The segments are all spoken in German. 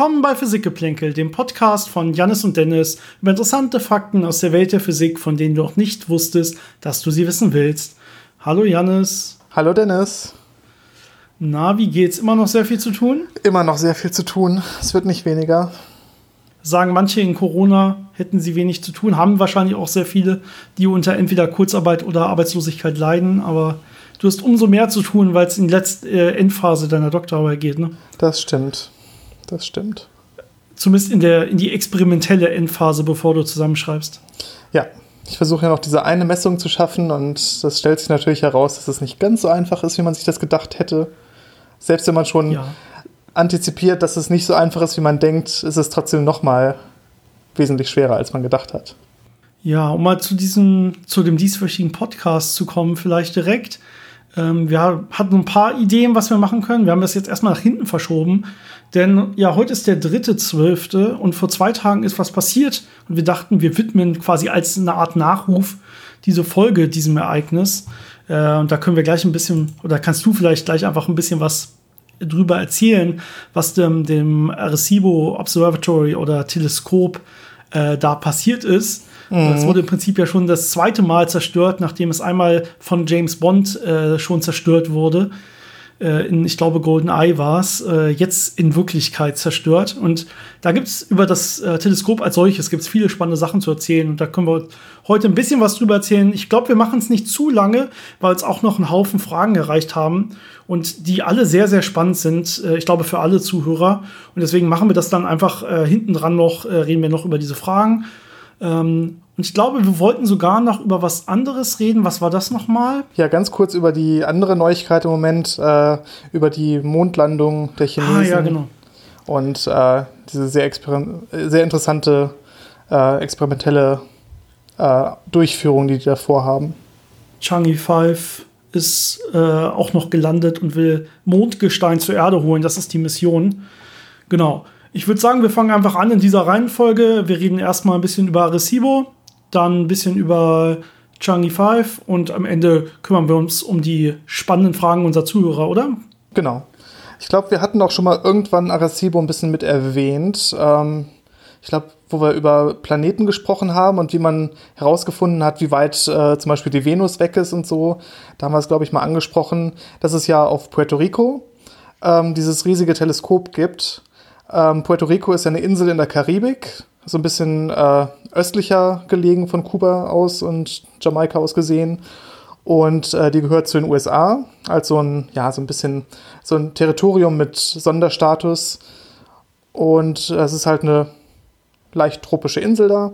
Willkommen bei Physikgeplänkel, dem Podcast von Jannis und Dennis über interessante Fakten aus der Welt der Physik, von denen du noch nicht wusstest, dass du sie wissen willst. Hallo Jannis. Hallo Dennis. Na, wie geht's? Immer noch sehr viel zu tun? Immer noch sehr viel zu tun. Es wird nicht weniger. Sagen manche in Corona hätten sie wenig zu tun, haben wahrscheinlich auch sehr viele, die unter entweder Kurzarbeit oder Arbeitslosigkeit leiden, aber du hast umso mehr zu tun, weil es in die letzte äh, Endphase deiner Doktorarbeit geht, ne? Das stimmt das stimmt. Zumindest in, der, in die experimentelle Endphase, bevor du zusammenschreibst. Ja, ich versuche ja noch diese eine Messung zu schaffen und das stellt sich natürlich heraus, dass es nicht ganz so einfach ist, wie man sich das gedacht hätte. Selbst wenn man schon ja. antizipiert, dass es nicht so einfach ist, wie man denkt, ist es trotzdem nochmal wesentlich schwerer, als man gedacht hat. Ja, um mal zu diesem, zu dem dieswöchigen Podcast zu kommen, vielleicht direkt. Ähm, wir hatten ein paar Ideen, was wir machen können. Wir haben das jetzt erstmal nach hinten verschoben. Denn ja, heute ist der dritte Zwölfte und vor zwei Tagen ist was passiert. Und wir dachten, wir widmen quasi als eine Art Nachruf diese Folge diesem Ereignis. Äh, und da können wir gleich ein bisschen, oder kannst du vielleicht gleich einfach ein bisschen was drüber erzählen, was dem, dem Arecibo Observatory oder Teleskop äh, da passiert ist. Mhm. Es wurde im Prinzip ja schon das zweite Mal zerstört, nachdem es einmal von James Bond äh, schon zerstört wurde. Äh, in, ich glaube, GoldenEye war es, äh, jetzt in Wirklichkeit zerstört. Und da gibt es über das äh, Teleskop als solches gibt's viele spannende Sachen zu erzählen. Und da können wir heute ein bisschen was drüber erzählen. Ich glaube, wir machen es nicht zu lange, weil es auch noch einen Haufen Fragen erreicht haben und die alle sehr, sehr spannend sind. Äh, ich glaube, für alle Zuhörer. Und deswegen machen wir das dann einfach äh, hinten dran noch, reden wir noch über diese Fragen. Ähm, und ich glaube, wir wollten sogar noch über was anderes reden. Was war das nochmal? Ja, ganz kurz über die andere Neuigkeit im Moment, äh, über die Mondlandung der Chinesen. Ah, ja, genau. Und äh, diese sehr, sehr interessante äh, experimentelle äh, Durchführung, die die da vorhaben. Changi 5 ist äh, auch noch gelandet und will Mondgestein zur Erde holen. Das ist die Mission. Genau. Ich würde sagen, wir fangen einfach an in dieser Reihenfolge. Wir reden erstmal ein bisschen über Arecibo, dann ein bisschen über Changi 5 und am Ende kümmern wir uns um die spannenden Fragen unserer Zuhörer, oder? Genau. Ich glaube, wir hatten auch schon mal irgendwann Arecibo ein bisschen mit erwähnt. Ähm, ich glaube, wo wir über Planeten gesprochen haben und wie man herausgefunden hat, wie weit äh, zum Beispiel die Venus weg ist und so. Da haben wir es, glaube ich, mal angesprochen, dass es ja auf Puerto Rico ähm, dieses riesige Teleskop gibt. Ähm, Puerto Rico ist eine Insel in der Karibik so ein bisschen äh, östlicher gelegen von Kuba aus und Jamaika aus gesehen. Und äh, die gehört zu den USA, als so ein, ja, so ein bisschen so ein Territorium mit Sonderstatus. Und es ist halt eine leicht tropische Insel da,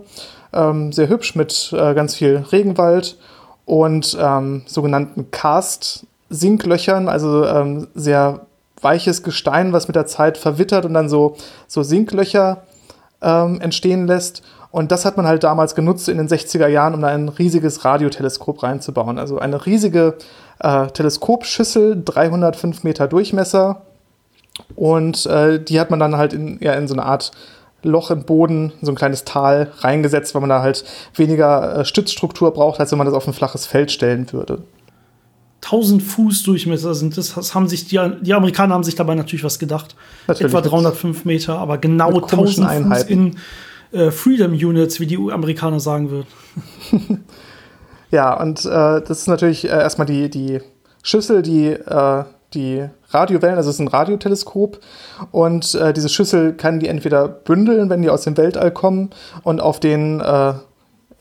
ähm, sehr hübsch mit äh, ganz viel Regenwald und ähm, sogenannten Karst-Sinklöchern, also ähm, sehr weiches Gestein, was mit der Zeit verwittert und dann so, so Sinklöcher ähm, entstehen lässt. Und das hat man halt damals genutzt in den 60er Jahren, um da ein riesiges Radioteleskop reinzubauen. Also eine riesige äh, Teleskopschüssel, 305 Meter Durchmesser. Und äh, die hat man dann halt in, ja, in so eine Art Loch im Boden, so ein kleines Tal reingesetzt, weil man da halt weniger äh, Stützstruktur braucht, als wenn man das auf ein flaches Feld stellen würde. 1000 Fuß Durchmesser sind. Das haben sich die, die Amerikaner haben sich dabei natürlich was gedacht. Natürlich Etwa 305 Meter, aber genau 1000 Fuß in äh, Freedom Units, wie die Amerikaner sagen würden. ja, und äh, das ist natürlich äh, erstmal die, die Schüssel, die äh, die Radiowellen, also es ist ein Radioteleskop und äh, diese Schüssel kann die entweder bündeln, wenn die aus dem Weltall kommen und auf den äh,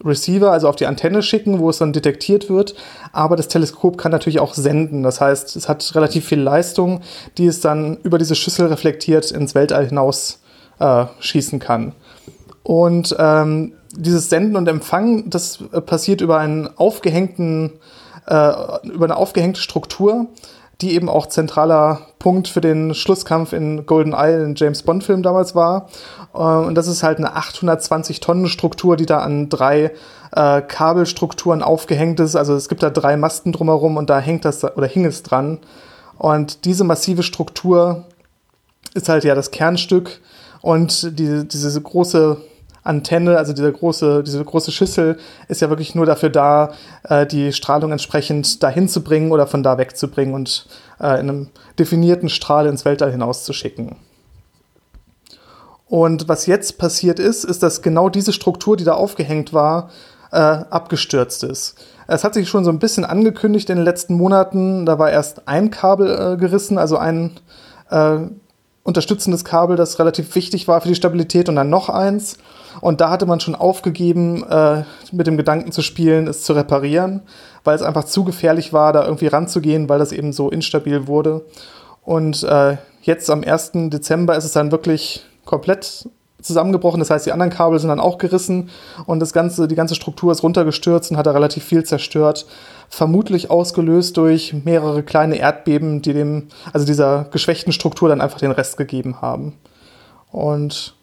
Receiver, also auf die Antenne schicken, wo es dann detektiert wird. Aber das Teleskop kann natürlich auch senden. Das heißt, es hat relativ viel Leistung, die es dann über diese Schüssel reflektiert ins Weltall hinaus äh, schießen kann. Und ähm, dieses Senden und Empfangen, das äh, passiert über einen aufgehängten, äh, über eine aufgehängte Struktur die eben auch zentraler Punkt für den Schlusskampf in Golden Isle, in James Bond Film damals war. Äh, und das ist halt eine 820 Tonnen Struktur, die da an drei äh, Kabelstrukturen aufgehängt ist. Also es gibt da drei Masten drumherum und da hängt das oder hing es dran. Und diese massive Struktur ist halt ja das Kernstück und die, diese große Antenne, also diese große, diese große Schüssel, ist ja wirklich nur dafür da, äh, die Strahlung entsprechend dahin zu bringen oder von da wegzubringen und äh, in einem definierten Strahl ins Weltall hinauszuschicken. Und was jetzt passiert ist, ist, dass genau diese Struktur, die da aufgehängt war, äh, abgestürzt ist. Es hat sich schon so ein bisschen angekündigt in den letzten Monaten. Da war erst ein Kabel äh, gerissen, also ein äh, unterstützendes Kabel, das relativ wichtig war für die Stabilität, und dann noch eins. Und da hatte man schon aufgegeben, äh, mit dem Gedanken zu spielen, es zu reparieren, weil es einfach zu gefährlich war, da irgendwie ranzugehen, weil das eben so instabil wurde. Und äh, jetzt am 1. Dezember ist es dann wirklich komplett zusammengebrochen. Das heißt, die anderen Kabel sind dann auch gerissen und das ganze, die ganze Struktur ist runtergestürzt und hat da relativ viel zerstört. Vermutlich ausgelöst durch mehrere kleine Erdbeben, die dem, also dieser geschwächten Struktur dann einfach den Rest gegeben haben. Und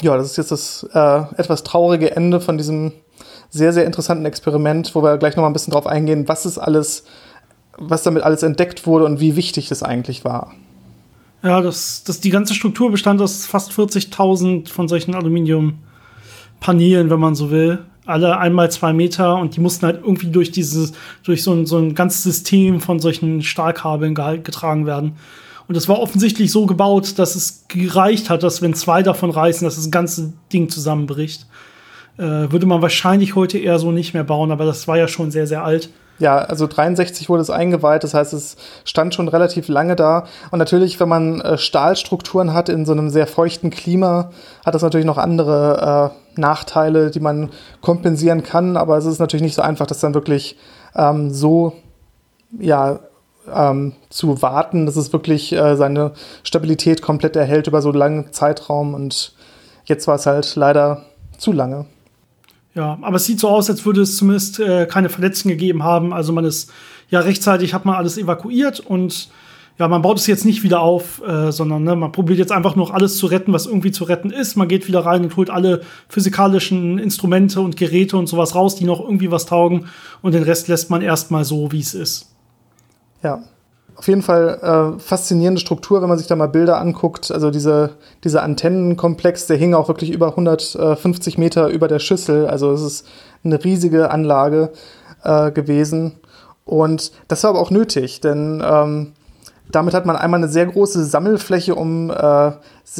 ja, das ist jetzt das äh, etwas traurige Ende von diesem sehr, sehr interessanten Experiment, wo wir gleich nochmal ein bisschen drauf eingehen, was ist alles, was damit alles entdeckt wurde und wie wichtig das eigentlich war. Ja, das, das, die ganze Struktur bestand aus fast 40.000 von solchen Aluminiumpanelen, wenn man so will. Alle einmal zwei Meter und die mussten halt irgendwie durch dieses, durch so ein, so ein ganzes System von solchen Stahlkabeln getragen werden. Und es war offensichtlich so gebaut, dass es gereicht hat, dass wenn zwei davon reißen, dass das ganze Ding zusammenbricht. Äh, würde man wahrscheinlich heute eher so nicht mehr bauen, aber das war ja schon sehr, sehr alt. Ja, also 63 wurde es eingeweiht, das heißt, es stand schon relativ lange da. Und natürlich, wenn man äh, Stahlstrukturen hat in so einem sehr feuchten Klima, hat das natürlich noch andere äh, Nachteile, die man kompensieren kann. Aber es ist natürlich nicht so einfach, das dann wirklich ähm, so ja, ähm, zu warten, dass es wirklich äh, seine Stabilität komplett erhält über so einen langen Zeitraum. Und jetzt war es halt leider zu lange. Ja, aber es sieht so aus, als würde es zumindest äh, keine Verletzten gegeben haben. Also man ist ja rechtzeitig, hat man alles evakuiert und ja, man baut es jetzt nicht wieder auf, äh, sondern ne, man probiert jetzt einfach noch alles zu retten, was irgendwie zu retten ist. Man geht wieder rein und holt alle physikalischen Instrumente und Geräte und sowas raus, die noch irgendwie was taugen. Und den Rest lässt man erstmal so, wie es ist. Ja, auf jeden Fall äh, faszinierende Struktur, wenn man sich da mal Bilder anguckt. Also diese, dieser Antennenkomplex, der hing auch wirklich über 150 Meter über der Schüssel. Also es ist eine riesige Anlage äh, gewesen. Und das war aber auch nötig, denn ähm, damit hat man einmal eine sehr große Sammelfläche, um äh,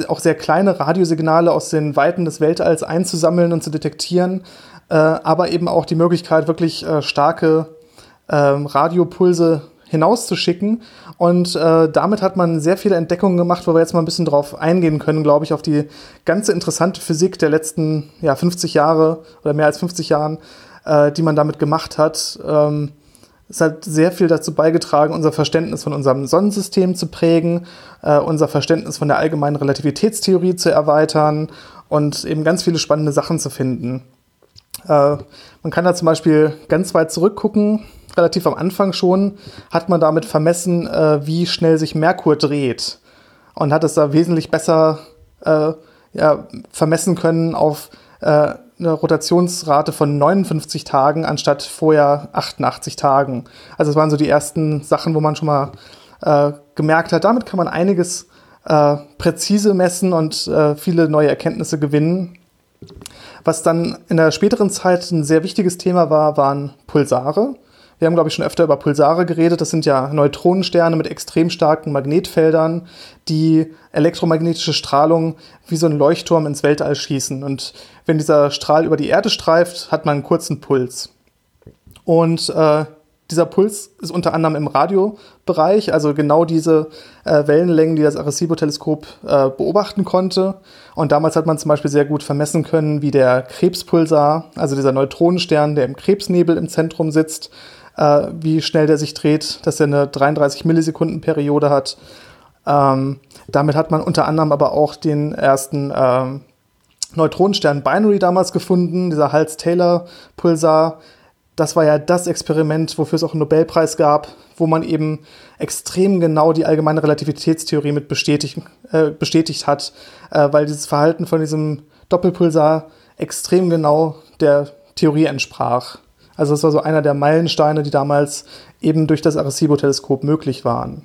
auch sehr kleine Radiosignale aus den Weiten des Weltalls einzusammeln und zu detektieren, äh, aber eben auch die Möglichkeit, wirklich äh, starke ähm, Radiopulse hinauszuschicken. Und äh, damit hat man sehr viele Entdeckungen gemacht, wo wir jetzt mal ein bisschen drauf eingehen können, glaube ich, auf die ganze interessante Physik der letzten ja, 50 Jahre oder mehr als 50 Jahren, äh, die man damit gemacht hat. Ähm, es hat sehr viel dazu beigetragen, unser Verständnis von unserem Sonnensystem zu prägen, äh, unser Verständnis von der allgemeinen Relativitätstheorie zu erweitern und eben ganz viele spannende Sachen zu finden. Äh, man kann da zum Beispiel ganz weit zurückgucken relativ am Anfang schon, hat man damit vermessen, äh, wie schnell sich Merkur dreht. Und hat es da wesentlich besser äh, ja, vermessen können auf äh, eine Rotationsrate von 59 Tagen anstatt vorher 88 Tagen. Also es waren so die ersten Sachen, wo man schon mal äh, gemerkt hat, damit kann man einiges äh, präzise messen und äh, viele neue Erkenntnisse gewinnen. Was dann in der späteren Zeit ein sehr wichtiges Thema war, waren Pulsare. Wir haben, glaube ich, schon öfter über Pulsare geredet. Das sind ja Neutronensterne mit extrem starken Magnetfeldern, die elektromagnetische Strahlung wie so ein Leuchtturm ins Weltall schießen. Und wenn dieser Strahl über die Erde streift, hat man einen kurzen Puls. Und äh, dieser Puls ist unter anderem im Radiobereich, also genau diese äh, Wellenlängen, die das Arecibo-Teleskop äh, beobachten konnte. Und damals hat man zum Beispiel sehr gut vermessen können, wie der Krebspulsar, also dieser Neutronenstern, der im Krebsnebel im Zentrum sitzt, äh, wie schnell der sich dreht, dass er eine 33 Millisekunden Periode hat. Ähm, damit hat man unter anderem aber auch den ersten ähm, Neutronenstern Binary damals gefunden, dieser Hals-Taylor-Pulsar. Das war ja das Experiment, wofür es auch einen Nobelpreis gab, wo man eben extrem genau die allgemeine Relativitätstheorie mit bestätigt, äh, bestätigt hat, äh, weil dieses Verhalten von diesem Doppelpulsar extrem genau der Theorie entsprach. Also es war so einer der Meilensteine, die damals eben durch das Arecibo-Teleskop möglich waren.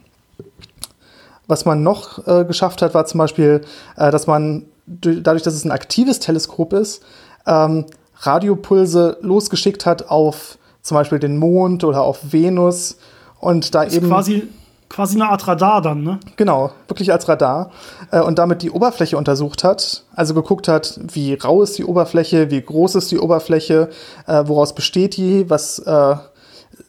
Was man noch äh, geschafft hat, war zum Beispiel, äh, dass man dadurch, dass es ein aktives Teleskop ist, ähm, Radiopulse losgeschickt hat auf zum Beispiel den Mond oder auf Venus und da eben quasi quasi eine Art Radar dann, ne? Genau, wirklich als Radar. Äh, und damit die Oberfläche untersucht hat. Also geguckt hat, wie rau ist die Oberfläche, wie groß ist die Oberfläche, äh, woraus besteht die, was äh,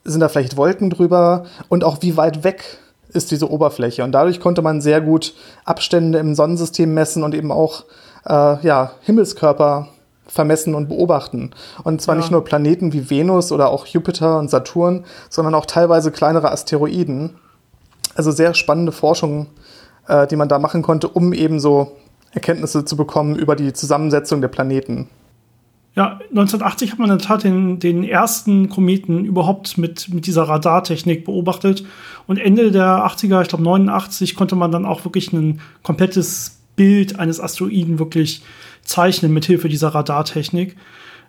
sind da vielleicht Wolken drüber und auch wie weit weg ist diese Oberfläche. Und dadurch konnte man sehr gut Abstände im Sonnensystem messen und eben auch äh, ja, Himmelskörper vermessen und beobachten. Und zwar ja. nicht nur Planeten wie Venus oder auch Jupiter und Saturn, sondern auch teilweise kleinere Asteroiden. Also sehr spannende Forschung, äh, die man da machen konnte, um eben so Erkenntnisse zu bekommen über die Zusammensetzung der Planeten. Ja, 1980 hat man in der Tat den, den ersten Kometen überhaupt mit, mit dieser Radartechnik beobachtet. Und Ende der 80er, ich glaube 89, konnte man dann auch wirklich ein komplettes Bild eines Asteroiden wirklich zeichnen mit Hilfe dieser Radartechnik.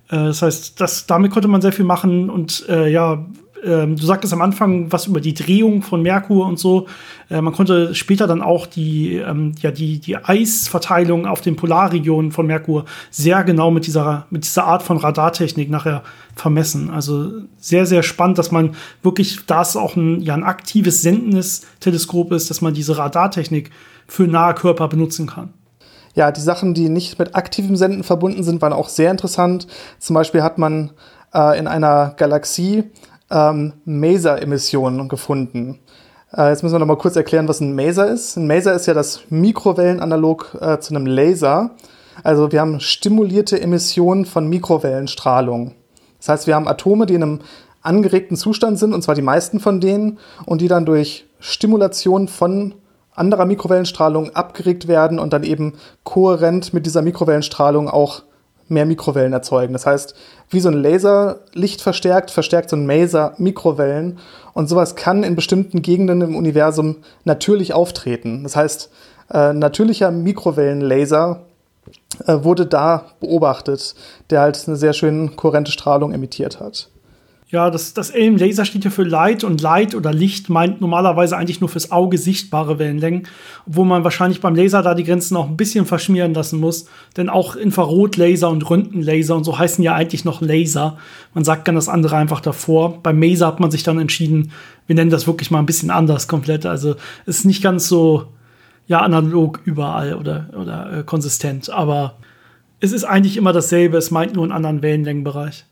Äh, das heißt, das, damit konnte man sehr viel machen und äh, ja, ähm, du sagtest am Anfang was über die Drehung von Merkur und so. Äh, man konnte später dann auch die, ähm, ja, die, die Eisverteilung auf den Polarregionen von Merkur sehr genau mit dieser, mit dieser Art von Radartechnik nachher vermessen. Also sehr, sehr spannend, dass man wirklich, da es auch ein, ja, ein aktives sendendes Teleskop ist, dass man diese Radartechnik für nahe Körper benutzen kann. Ja, die Sachen, die nicht mit aktivem Senden verbunden sind, waren auch sehr interessant. Zum Beispiel hat man äh, in einer Galaxie ähm, Maser-Emissionen gefunden. Äh, jetzt müssen wir noch mal kurz erklären, was ein Maser ist. Ein Maser ist ja das Mikrowellenanalog äh, zu einem Laser. Also wir haben stimulierte Emissionen von Mikrowellenstrahlung. Das heißt, wir haben Atome, die in einem angeregten Zustand sind, und zwar die meisten von denen, und die dann durch Stimulation von anderer Mikrowellenstrahlung abgeregt werden und dann eben kohärent mit dieser Mikrowellenstrahlung auch mehr Mikrowellen erzeugen. Das heißt, wie so ein Laser Licht verstärkt, verstärkt so ein Maser Mikrowellen. Und sowas kann in bestimmten Gegenden im Universum natürlich auftreten. Das heißt, äh, natürlicher Mikrowellenlaser äh, wurde da beobachtet, der halt eine sehr schön kohärente Strahlung emittiert hat. Ja, das, das L Laser steht ja für Light und Light oder Licht meint normalerweise eigentlich nur fürs Auge sichtbare Wellenlängen, obwohl man wahrscheinlich beim Laser da die Grenzen auch ein bisschen verschmieren lassen muss, denn auch Infrarotlaser und Röntgenlaser und so heißen ja eigentlich noch Laser. Man sagt dann das andere einfach davor. Beim Maser hat man sich dann entschieden, wir nennen das wirklich mal ein bisschen anders komplett. Also ist nicht ganz so ja analog überall oder oder äh, konsistent, aber es ist eigentlich immer dasselbe, es meint nur einen anderen Wellenlängenbereich.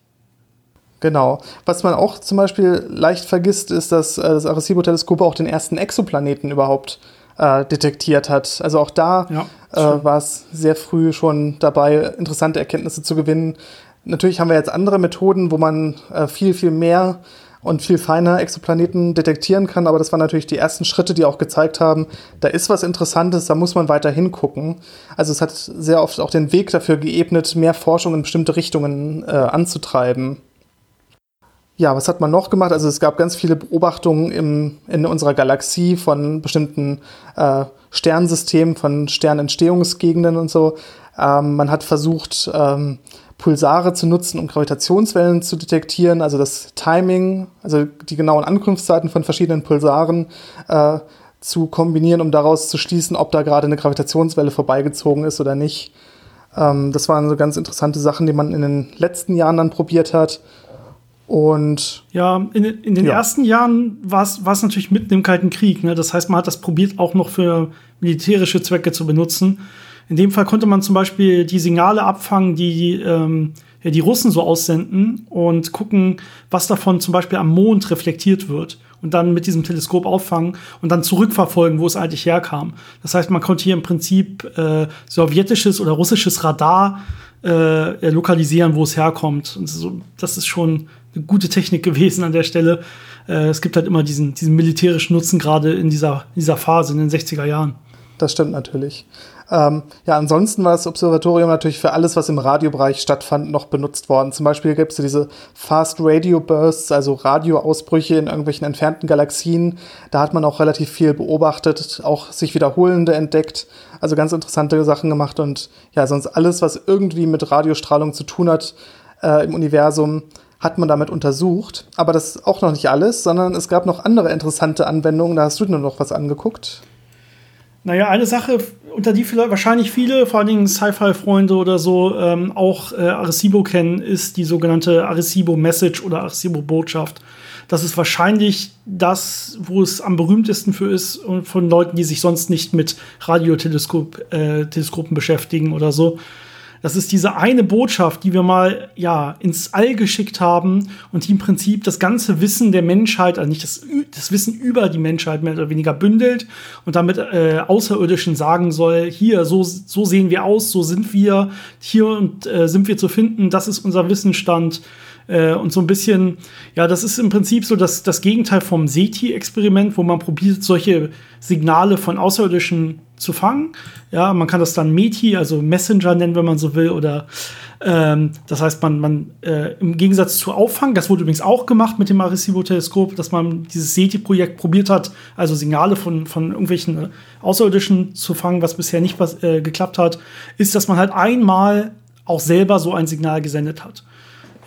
Genau. Was man auch zum Beispiel leicht vergisst, ist, dass äh, das Arecibo-Teleskop auch den ersten Exoplaneten überhaupt äh, detektiert hat. Also auch da ja, äh, war es sehr früh schon dabei, interessante Erkenntnisse zu gewinnen. Natürlich haben wir jetzt andere Methoden, wo man äh, viel, viel mehr und viel feiner Exoplaneten detektieren kann, aber das waren natürlich die ersten Schritte, die auch gezeigt haben, da ist was Interessantes, da muss man weiter hingucken. Also es hat sehr oft auch den Weg dafür geebnet, mehr Forschung in bestimmte Richtungen äh, anzutreiben. Ja, was hat man noch gemacht? Also es gab ganz viele Beobachtungen im, in unserer Galaxie von bestimmten äh, Sternsystemen, von Sternentstehungsgegenden und so. Ähm, man hat versucht, ähm, Pulsare zu nutzen, um Gravitationswellen zu detektieren, also das Timing, also die genauen Ankunftszeiten von verschiedenen Pulsaren äh, zu kombinieren, um daraus zu schließen, ob da gerade eine Gravitationswelle vorbeigezogen ist oder nicht. Ähm, das waren so ganz interessante Sachen, die man in den letzten Jahren dann probiert hat. Und ja, in, in den ja. ersten Jahren war es natürlich mitten im Kalten Krieg. Ne? Das heißt, man hat das probiert auch noch für militärische Zwecke zu benutzen. In dem Fall konnte man zum Beispiel die Signale abfangen, die ähm, ja, die Russen so aussenden und gucken, was davon zum Beispiel am Mond reflektiert wird und dann mit diesem Teleskop auffangen und dann zurückverfolgen, wo es eigentlich herkam. Das heißt, man konnte hier im Prinzip äh, sowjetisches oder russisches Radar äh, lokalisieren, wo es herkommt. Und so, das ist schon gute Technik gewesen an der Stelle. Äh, es gibt halt immer diesen, diesen militärischen Nutzen, gerade in dieser, dieser Phase in den 60er Jahren. Das stimmt natürlich. Ähm, ja, ansonsten war das Observatorium natürlich für alles, was im Radiobereich stattfand, noch benutzt worden. Zum Beispiel gibt es diese Fast Radio Bursts, also Radioausbrüche in irgendwelchen entfernten Galaxien. Da hat man auch relativ viel beobachtet, auch sich wiederholende entdeckt. Also ganz interessante Sachen gemacht und ja, sonst alles, was irgendwie mit Radiostrahlung zu tun hat äh, im Universum, hat man damit untersucht. Aber das ist auch noch nicht alles, sondern es gab noch andere interessante Anwendungen. Da hast du nur noch was angeguckt. Naja, eine Sache, unter die vielleicht wahrscheinlich viele, vor allen Dingen Sci-Fi-Freunde oder so, ähm, auch äh, Arecibo kennen, ist die sogenannte Arecibo-Message oder Arecibo-Botschaft. Das ist wahrscheinlich das, wo es am berühmtesten für ist und von Leuten, die sich sonst nicht mit Radioteleskopen äh, beschäftigen oder so. Das ist diese eine Botschaft, die wir mal ja ins All geschickt haben und die im Prinzip das ganze Wissen der Menschheit, also nicht das, das Wissen über die Menschheit mehr oder weniger bündelt und damit äh, Außerirdischen sagen soll, hier, so, so sehen wir aus, so sind wir, hier und äh, sind wir zu finden, das ist unser Wissensstand. Äh, und so ein bisschen, ja, das ist im Prinzip so das, das Gegenteil vom SETI-Experiment, wo man probiert, solche Signale von Außerirdischen zu fangen. Ja, man kann das dann METI, also Messenger nennen, wenn man so will, oder ähm, das heißt, man, man äh, im Gegensatz zu Auffang, das wurde übrigens auch gemacht mit dem Arecibo-Teleskop, dass man dieses SETI-Projekt probiert hat, also Signale von, von irgendwelchen Außerirdischen zu fangen, was bisher nicht äh, geklappt hat, ist, dass man halt einmal auch selber so ein Signal gesendet hat.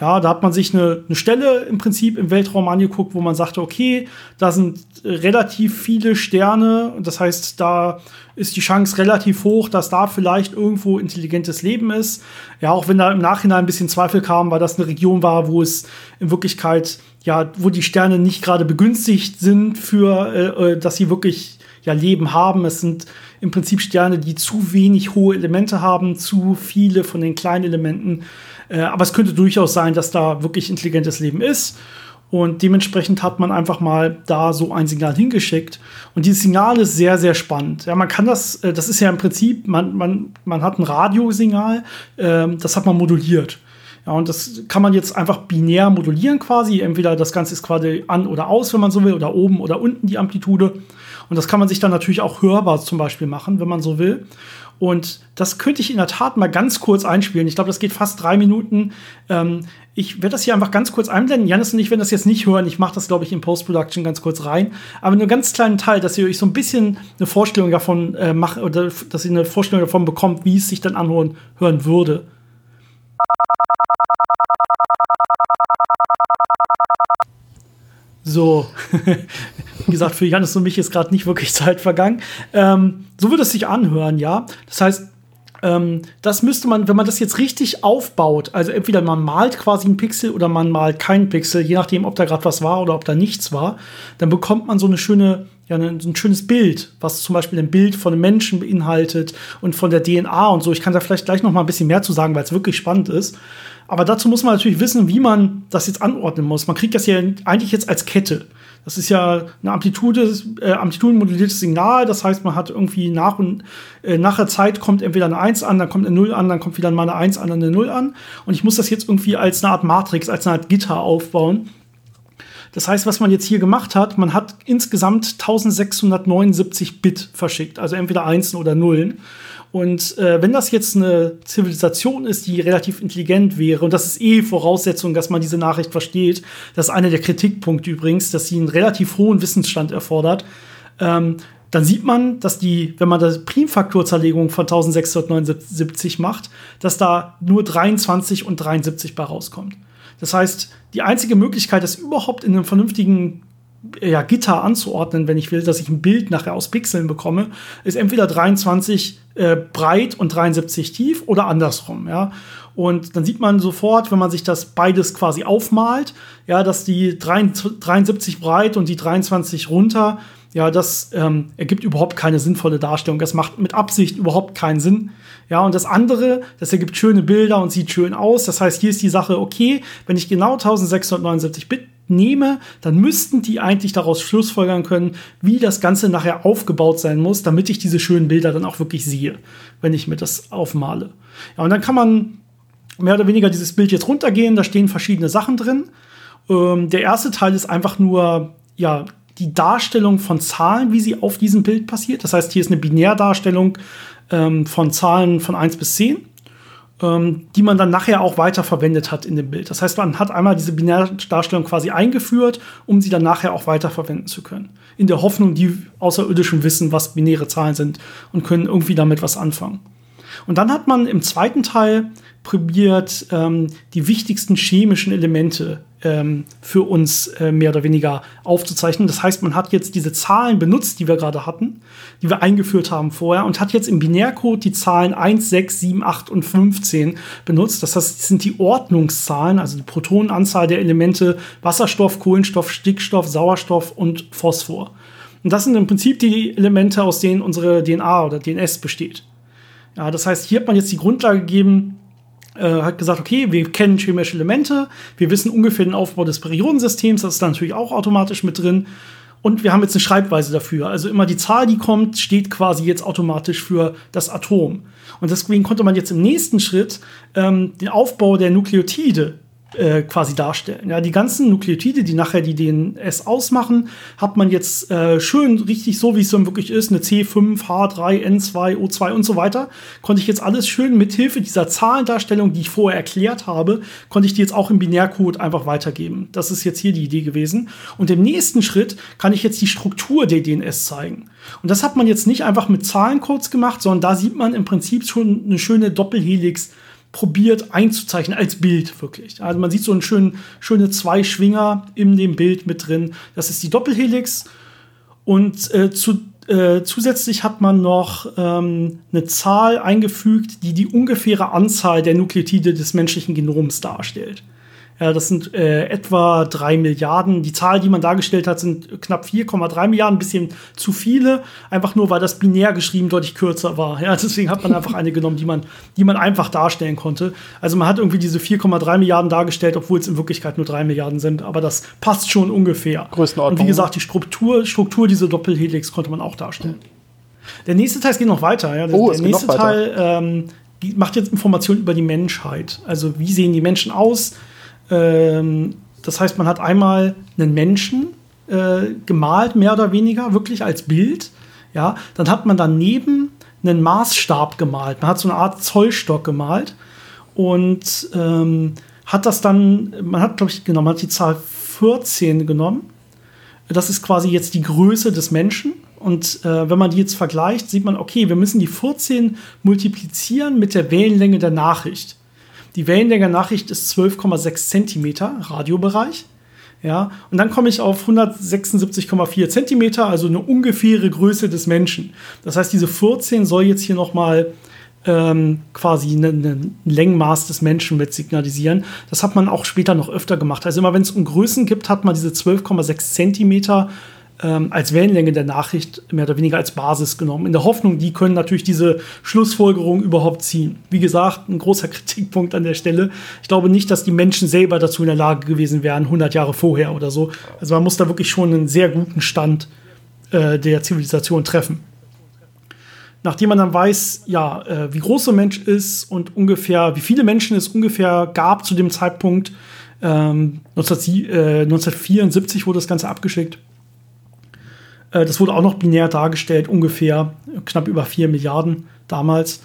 Ja, da hat man sich eine, eine Stelle im Prinzip im Weltraum angeguckt, wo man sagte, okay, da sind relativ viele Sterne das heißt, da ist die Chance relativ hoch, dass da vielleicht irgendwo intelligentes Leben ist. Ja, auch wenn da im Nachhinein ein bisschen Zweifel kam, weil das eine Region war, wo es in Wirklichkeit, ja, wo die Sterne nicht gerade begünstigt sind für, äh, äh dass sie wirklich ja Leben haben. Es sind im Prinzip Sterne, die zu wenig hohe Elemente haben, zu viele von den kleinen Elementen. Äh, aber es könnte durchaus sein, dass da wirklich intelligentes Leben ist. Und dementsprechend hat man einfach mal da so ein Signal hingeschickt. Und dieses Signal ist sehr, sehr spannend. Ja, man kann das, äh, das ist ja im Prinzip, man, man, man hat ein Radiosignal, äh, das hat man moduliert. Ja, und das kann man jetzt einfach binär modulieren quasi. Entweder das Ganze ist quasi an oder aus, wenn man so will, oder oben oder unten die Amplitude. Und das kann man sich dann natürlich auch hörbar zum Beispiel machen, wenn man so will. Und das könnte ich in der Tat mal ganz kurz einspielen. Ich glaube, das geht fast drei Minuten. Ähm, ich werde das hier einfach ganz kurz einblenden. Janis und ich werden das jetzt nicht hören. Ich mache das, glaube ich, in Post-Production ganz kurz rein. Aber nur einen ganz kleinen Teil, dass ihr euch so ein bisschen eine Vorstellung davon äh, macht oder dass ihr eine Vorstellung davon bekommt, wie es sich dann anhören hören würde. So, wie gesagt, für Janis und mich ist gerade nicht wirklich Zeit vergangen. Ähm, so würde es sich anhören, ja. Das heißt, ähm, das müsste man, wenn man das jetzt richtig aufbaut, also entweder man malt quasi einen Pixel oder man malt keinen Pixel, je nachdem, ob da gerade was war oder ob da nichts war, dann bekommt man so eine schöne, ja, so ein schönes Bild, was zum Beispiel ein Bild von einem Menschen beinhaltet und von der DNA und so. Ich kann da vielleicht gleich noch mal ein bisschen mehr zu sagen, weil es wirklich spannend ist. Aber dazu muss man natürlich wissen, wie man das jetzt anordnen muss. Man kriegt das ja eigentlich jetzt als Kette. Das ist ja eine Amplitude, äh, amplitudenmodelliertes Signal. Das heißt, man hat irgendwie nach und äh, nach der Zeit kommt entweder eine 1 an, dann kommt eine 0 an, dann kommt wieder mal eine 1 an, dann eine 0 an. Und ich muss das jetzt irgendwie als eine Art Matrix, als eine Art Gitter aufbauen. Das heißt, was man jetzt hier gemacht hat, man hat insgesamt 1679 Bit verschickt, also entweder Einsen oder Nullen. Und äh, wenn das jetzt eine Zivilisation ist, die relativ intelligent wäre, und das ist eh Voraussetzung, dass man diese Nachricht versteht, das ist einer der Kritikpunkte übrigens, dass sie einen relativ hohen Wissensstand erfordert, ähm, dann sieht man, dass die, wenn man das Primfaktorzerlegung von 1679 macht, dass da nur 23 und 73 bei rauskommt. Das heißt, die einzige Möglichkeit, das überhaupt in einem vernünftigen ja, Gitter anzuordnen, wenn ich will, dass ich ein Bild nachher aus Pixeln bekomme, ist entweder 23 äh, breit und 73 tief oder andersrum, ja. Und dann sieht man sofort, wenn man sich das beides quasi aufmalt, ja, dass die 73 breit und die 23 runter, ja, das ähm, ergibt überhaupt keine sinnvolle Darstellung. Das macht mit Absicht überhaupt keinen Sinn. Ja, und das andere, das ergibt schöne Bilder und sieht schön aus. Das heißt, hier ist die Sache, okay, wenn ich genau 1679 Bit nehme, dann müssten die eigentlich daraus schlussfolgern können, wie das Ganze nachher aufgebaut sein muss, damit ich diese schönen Bilder dann auch wirklich sehe, wenn ich mir das aufmale. Ja, und dann kann man mehr oder weniger dieses Bild jetzt runtergehen, da stehen verschiedene Sachen drin. Ähm, der erste Teil ist einfach nur, ja, die Darstellung von Zahlen, wie sie auf diesem Bild passiert. Das heißt, hier ist eine Binärdarstellung ähm, von Zahlen von 1 bis 10 ähm, die man dann nachher auch weiter verwendet hat in dem Bild. Das heißt, man hat einmal diese Binärdarstellung quasi eingeführt, um sie dann nachher auch weiter verwenden zu können. In der Hoffnung, die Außerirdischen wissen, was binäre Zahlen sind und können irgendwie damit was anfangen. Und dann hat man im zweiten Teil probiert, ähm, die wichtigsten chemischen Elemente ähm, für uns äh, mehr oder weniger aufzuzeichnen. Das heißt, man hat jetzt diese Zahlen benutzt, die wir gerade hatten, die wir eingeführt haben vorher und hat jetzt im Binärcode die Zahlen 1, 6, 7, 8 und 15 benutzt. Das heißt, das sind die Ordnungszahlen, also die Protonenanzahl der Elemente Wasserstoff, Kohlenstoff, Stickstoff, Sauerstoff und Phosphor. Und das sind im Prinzip die Elemente, aus denen unsere DNA oder DNS besteht. Ja, das heißt, hier hat man jetzt die Grundlage gegeben, äh, hat gesagt, okay, wir kennen chemische Elemente, wir wissen ungefähr den Aufbau des Periodensystems, das ist dann natürlich auch automatisch mit drin. Und wir haben jetzt eine Schreibweise dafür. Also immer die Zahl, die kommt, steht quasi jetzt automatisch für das Atom. Und deswegen konnte man jetzt im nächsten Schritt ähm, den Aufbau der Nukleotide äh, quasi darstellen. Ja, die ganzen Nukleotide, die nachher die DNS ausmachen, hat man jetzt äh, schön richtig so, wie es dann wirklich ist, eine C5, H3, N2, O2 und so weiter, konnte ich jetzt alles schön mit Hilfe dieser Zahlendarstellung, die ich vorher erklärt habe, konnte ich die jetzt auch im Binärcode einfach weitergeben. Das ist jetzt hier die Idee gewesen. Und im nächsten Schritt kann ich jetzt die Struktur der DNS zeigen. Und das hat man jetzt nicht einfach mit Zahlencodes gemacht, sondern da sieht man im Prinzip schon eine schöne Doppelhelix probiert einzuzeichnen als Bild wirklich. Also man sieht so einen schönen, schöne zwei Schwinger in dem Bild mit drin. Das ist die Doppelhelix. Und äh, zu, äh, zusätzlich hat man noch ähm, eine Zahl eingefügt, die die ungefähre Anzahl der Nukleotide des menschlichen Genoms darstellt. Ja, das sind äh, etwa drei Milliarden. Die Zahl, die man dargestellt hat, sind knapp 4,3 Milliarden, ein bisschen zu viele. Einfach nur, weil das binär geschrieben deutlich kürzer war. Ja, deswegen hat man einfach eine genommen, die man, die man einfach darstellen konnte. Also man hat irgendwie diese 4,3 Milliarden dargestellt, obwohl es in Wirklichkeit nur drei Milliarden sind. Aber das passt schon ungefähr. Größenordnung. Und wie gesagt, die Struktur, Struktur dieser Doppelhelix konnte man auch darstellen. Der nächste Teil geht noch weiter. Ja. Der, Oh, der nächste Teil ähm, macht jetzt Informationen über die Menschheit. Also wie sehen die Menschen aus? Ähm, das heißt, man hat einmal einen Menschen äh, gemalt, mehr oder weniger, wirklich als Bild. Ja, dann hat man daneben einen Maßstab gemalt. Man hat so eine Art Zollstock gemalt und ähm, hat das dann, man hat, glaube ich, man hat die Zahl 14 genommen. Das ist quasi jetzt die Größe des Menschen. Und äh, wenn man die jetzt vergleicht, sieht man, okay, wir müssen die 14 multiplizieren mit der Wellenlänge der Nachricht. Die Wellenlänge Nachricht ist 12,6 Zentimeter, Radiobereich. Ja, und dann komme ich auf 176,4 Zentimeter, also eine ungefähre Größe des Menschen. Das heißt, diese 14 soll jetzt hier nochmal ähm, quasi ein ne, Längenmaß des Menschen mit signalisieren. Das hat man auch später noch öfter gemacht. Also immer wenn es um Größen gibt, hat man diese 12,6 Zentimeter ähm, als Wellenlänge der Nachricht mehr oder weniger als Basis genommen. In der Hoffnung, die können natürlich diese Schlussfolgerung überhaupt ziehen. Wie gesagt, ein großer Kritikpunkt an der Stelle. Ich glaube nicht, dass die Menschen selber dazu in der Lage gewesen wären, 100 Jahre vorher oder so. Also man muss da wirklich schon einen sehr guten Stand äh, der Zivilisation treffen. Nachdem man dann weiß, ja, äh, wie groß ein Mensch ist und ungefähr, wie viele Menschen es ungefähr gab zu dem Zeitpunkt, ähm, 19, äh, 1974 wurde das Ganze abgeschickt. Äh, das wurde auch noch binär dargestellt, ungefähr knapp über 4 Milliarden damals.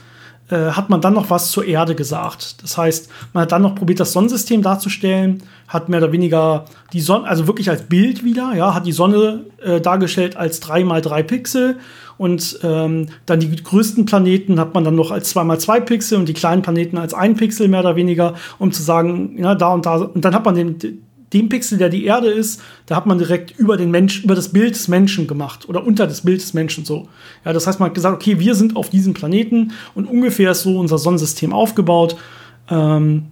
Äh, hat man dann noch was zur Erde gesagt. Das heißt, man hat dann noch probiert, das Sonnensystem darzustellen, hat mehr oder weniger die Sonne, also wirklich als Bild wieder, ja, hat die Sonne äh, dargestellt als 3 mal 3 Pixel und ähm, dann die größten Planeten hat man dann noch als 2 mal 2 Pixel und die kleinen Planeten als 1 Pixel mehr oder weniger, um zu sagen, ja, da und da. Und dann hat man den, den Pixel, der die Erde ist, da hat man direkt über den Mensch, über das Bild des Menschen gemacht oder unter das Bild des Menschen so. Ja, das heißt, man hat gesagt, okay, wir sind auf diesem Planeten und ungefähr ist so unser Sonnensystem aufgebaut. Ähm,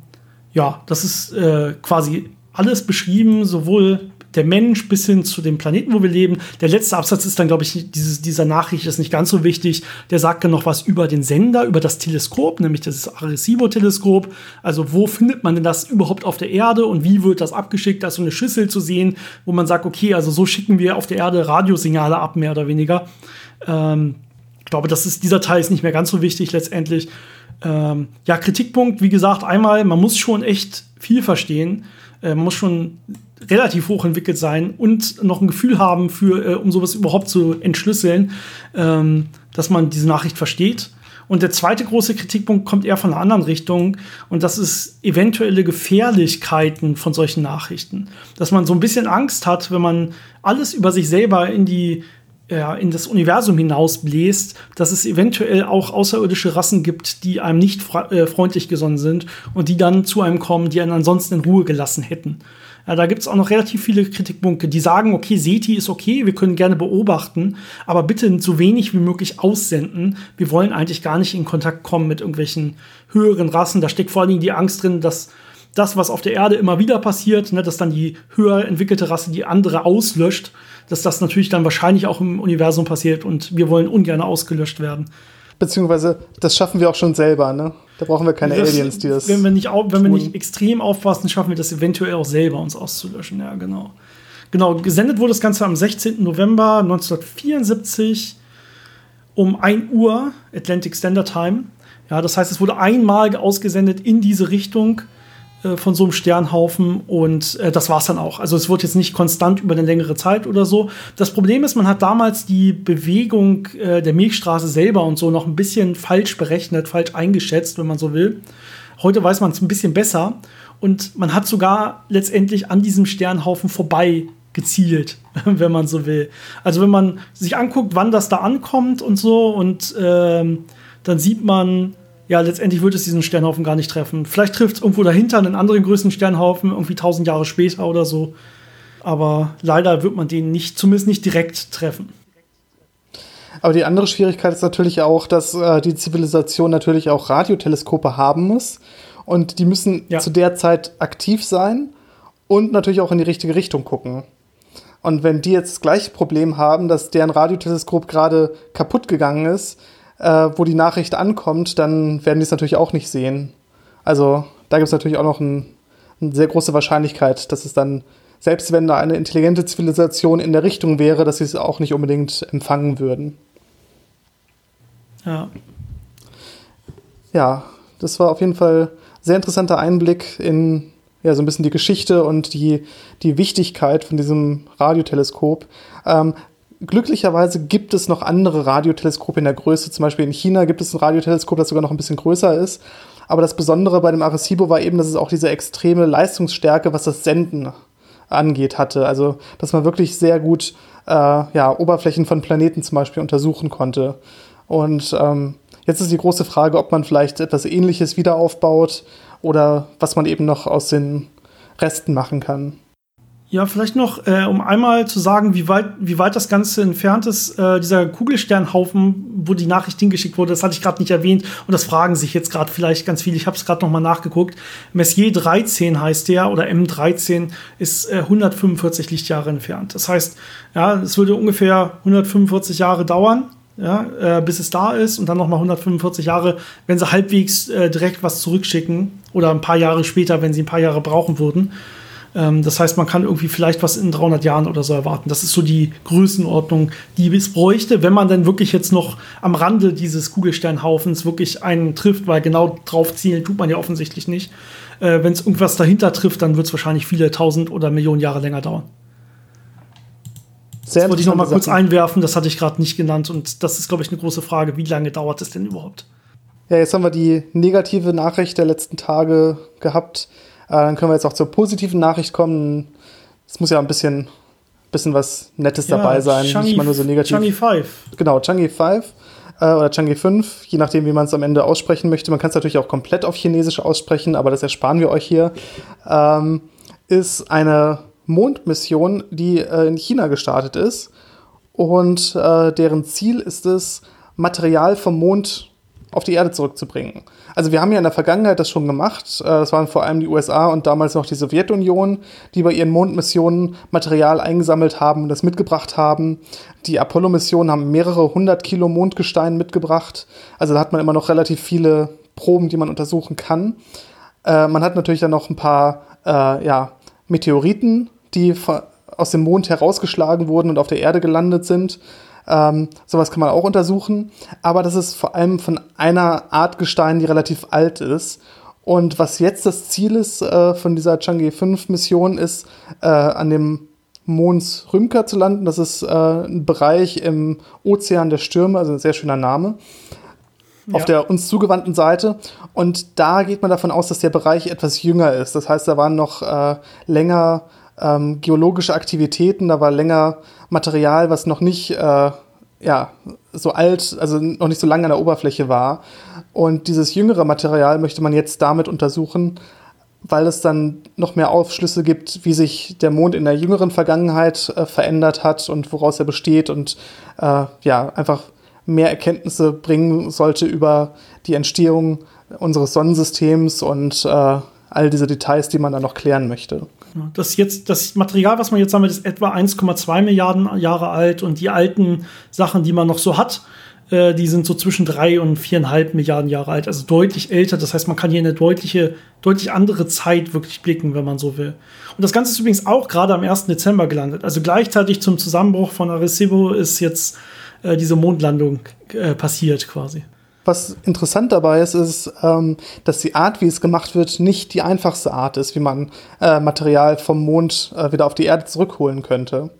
ja, das ist äh, quasi alles beschrieben, sowohl der Mensch bis hin zu dem Planeten, wo wir leben. Der letzte Absatz ist dann, glaube ich, dieses, dieser Nachricht ist nicht ganz so wichtig. Der sagt dann noch was über den Sender, über das Teleskop, nämlich das Arecibo-Teleskop. Also wo findet man denn das überhaupt auf der Erde und wie wird das abgeschickt? Da ist so eine Schüssel zu sehen, wo man sagt, okay, also so schicken wir auf der Erde Radiosignale ab, mehr oder weniger. Ähm, ich glaube, das ist, dieser Teil ist nicht mehr ganz so wichtig letztendlich. Ähm, ja, Kritikpunkt, wie gesagt, einmal, man muss schon echt viel verstehen. Äh, man muss schon relativ hoch entwickelt sein und noch ein Gefühl haben, für, äh, um sowas überhaupt zu entschlüsseln, ähm, dass man diese Nachricht versteht. Und der zweite große Kritikpunkt kommt eher von einer anderen Richtung und das ist eventuelle Gefährlichkeiten von solchen Nachrichten. Dass man so ein bisschen Angst hat, wenn man alles über sich selber in die in das Universum hinausbläst, dass es eventuell auch außerirdische Rassen gibt, die einem nicht äh, freundlich gesonnen sind und die dann zu einem kommen, die einen ansonsten in Ruhe gelassen hätten. Ja, da gibt es auch noch relativ viele Kritikpunkte, die sagen, okay, SETI ist okay, wir können gerne beobachten, aber bitte so wenig wie möglich aussenden. Wir wollen eigentlich gar nicht in Kontakt kommen mit irgendwelchen höheren Rassen. Da steckt vor allen Dingen die Angst drin, dass das, was auf der Erde immer wieder passiert, ne, dass dann die höher entwickelte Rasse die andere auslöscht, dass das natürlich dann wahrscheinlich auch im Universum passiert und wir wollen ungern ausgelöscht werden. Beziehungsweise, das schaffen wir auch schon selber, ne? Da brauchen wir keine das, Aliens, die das. Wenn wir, nicht, wenn wir nicht extrem aufpassen, schaffen wir das eventuell auch selber, uns auszulöschen. Ja, genau. Genau, gesendet wurde das Ganze am 16. November 1974 um 1 Uhr Atlantic Standard Time. Ja, das heißt, es wurde einmal ausgesendet in diese Richtung äh, von so einem Sternhaufen und äh, das es dann auch. Also es wird jetzt nicht konstant über eine längere Zeit oder so. Das Problem ist, man hat damals die Bewegung äh, der Milchstraße selber und so noch ein bisschen falsch berechnet, falsch eingeschätzt, wenn man so will. Heute weiß man es ein bisschen besser und man hat sogar letztendlich an diesem Sternhaufen vorbei gezielt, wenn man so will. Also wenn man sich anguckt, wann das da ankommt und so und ähm, dann sieht man, ja, letztendlich wird es diesen Sternhaufen gar nicht treffen. Vielleicht trifft es irgendwo dahinter einen anderen größeren Sternhaufen, irgendwie tausend Jahre später oder so. Aber leider wird man den nicht, zumindest nicht direkt treffen. Aber die andere Schwierigkeit ist natürlich auch, dass äh, die Zivilisation natürlich auch Radioteleskope haben muss. Und die müssen ja. zu der Zeit aktiv sein und natürlich auch in die richtige Richtung gucken. Und wenn die jetzt das gleiche Problem haben, dass deren Radioteleskop gerade kaputt gegangen ist, äh, wo die Nachricht ankommt, dann werden die es natürlich auch nicht sehen. Also da gibt es natürlich auch noch ein, eine sehr große Wahrscheinlichkeit, dass es dann, selbst wenn da eine intelligente Zivilisation in der Richtung wäre, dass sie es auch nicht unbedingt empfangen würden. Ja. Ja, das war auf jeden Fall sehr interessanter Einblick in ja, so ein bisschen die Geschichte und die, die Wichtigkeit von diesem Radioteleskop. Ähm, glücklicherweise gibt es noch andere Radioteleskope in der Größe. Zum Beispiel in China gibt es ein Radioteleskop, das sogar noch ein bisschen größer ist. Aber das Besondere bei dem Arecibo war eben, dass es auch diese extreme Leistungsstärke, was das Senden angeht, hatte. Also, dass man wirklich sehr gut äh, ja, Oberflächen von Planeten zum Beispiel untersuchen konnte. Und ähm, jetzt ist die große Frage, ob man vielleicht etwas Ähnliches wieder aufbaut oder was man eben noch aus den Resten machen kann. Ja, vielleicht noch, äh, um einmal zu sagen, wie weit, wie weit das Ganze entfernt ist, äh, dieser Kugelsternhaufen, wo die Nachricht hingeschickt wurde, das hatte ich gerade nicht erwähnt und das fragen sich jetzt gerade vielleicht ganz viele. Ich habe es gerade noch mal nachgeguckt. Messier 13 heißt der oder M13 ist äh, 145 Lichtjahre entfernt. Das heißt, ja, es würde ungefähr 145 Jahre dauern, ja, äh, bis es da ist und dann noch mal 145 Jahre, wenn sie halbwegs äh, direkt was zurückschicken oder ein paar Jahre später, wenn sie ein paar Jahre brauchen würden. Ähm, das heißt, man kann irgendwie vielleicht was in 300 Jahren oder so erwarten. Das ist so die Größenordnung, die es bräuchte, wenn man dann wirklich jetzt noch am Rande dieses Kugelsternhaufens wirklich einen trifft, weil genau drauf zielen tut man ja offensichtlich nicht. Äh, wenn es irgendwas dahinter trifft, dann wird es wahrscheinlich viele tausend oder Millionen Jahre länger dauern. Sehr das wollte ich noch mal kurz einwerfen, das hatte ich gerade nicht genannt und das ist, glaube ich, eine große Frage. Wie lange dauert es denn überhaupt? Ja, jetzt haben wir die negative Nachricht der letzten Tage gehabt. Äh, dann können wir jetzt auch zur positiven Nachricht kommen. Es muss ja ein bisschen, bisschen was Nettes ja, dabei sein, Changi, nicht mal nur so negativ. Changi 5. Genau, Changi 5 äh, oder Changi 5, je nachdem, wie man es am Ende aussprechen möchte. Man kann es natürlich auch komplett auf Chinesisch aussprechen, aber das ersparen wir euch hier. Ähm, ist eine Mondmission, die äh, in China gestartet ist und äh, deren Ziel ist es, Material vom Mond auf die Erde zurückzubringen. Also wir haben ja in der Vergangenheit das schon gemacht. Äh, das waren vor allem die USA und damals noch die Sowjetunion, die bei ihren Mondmissionen Material eingesammelt haben und das mitgebracht haben. Die Apollo-Missionen haben mehrere hundert Kilo Mondgestein mitgebracht. Also da hat man immer noch relativ viele Proben, die man untersuchen kann. Äh, man hat natürlich dann noch ein paar äh, ja, Meteoriten, die aus dem Mond herausgeschlagen wurden und auf der Erde gelandet sind. Ähm, sowas kann man auch untersuchen. Aber das ist vor allem von einer Art Gestein, die relativ alt ist. Und was jetzt das Ziel ist äh, von dieser Chang'e 5 Mission ist, äh, an dem Mons Rümker zu landen. Das ist äh, ein Bereich im Ozean der Stürme, also ein sehr schöner Name. Ja. Auf der uns zugewandten Seite. Und da geht man davon aus, dass der Bereich etwas jünger ist. Das heißt, da waren noch äh, länger ähm, geologische Aktivitäten, da war länger Material, was noch nicht äh, ja, so alt, also noch nicht so lange an der Oberfläche war. Und dieses jüngere Material möchte man jetzt damit untersuchen, weil es dann noch mehr Aufschlüsse gibt, wie sich der Mond in der jüngeren Vergangenheit äh, verändert hat und woraus er besteht und äh, ja, einfach mehr Erkenntnisse bringen sollte über die Entstehung unseres Sonnensystems und äh, all diese Details, die man dann noch klären möchte. Das, jetzt, das Material, was man jetzt sammelt, ist etwa 1,2 Milliarden Jahre alt und die alten Sachen, die man noch so hat, äh, die sind so zwischen drei und viereinhalb Milliarden Jahre alt, also deutlich älter. Das heißt, man kann hier eine deutliche, deutlich andere Zeit wirklich blicken, wenn man so will. Und das Ganze ist übrigens auch gerade am 1. Dezember gelandet. Also gleichzeitig zum Zusammenbruch von Arecibo ist jetzt äh, diese Mondlandung äh, passiert quasi. Was interessant dabei ist, ist, ähm, dass die Art, wie es gemacht wird, nicht die einfachste Art ist, wie man äh, Material vom Mond äh, wieder auf die Erde zurückholen könnte.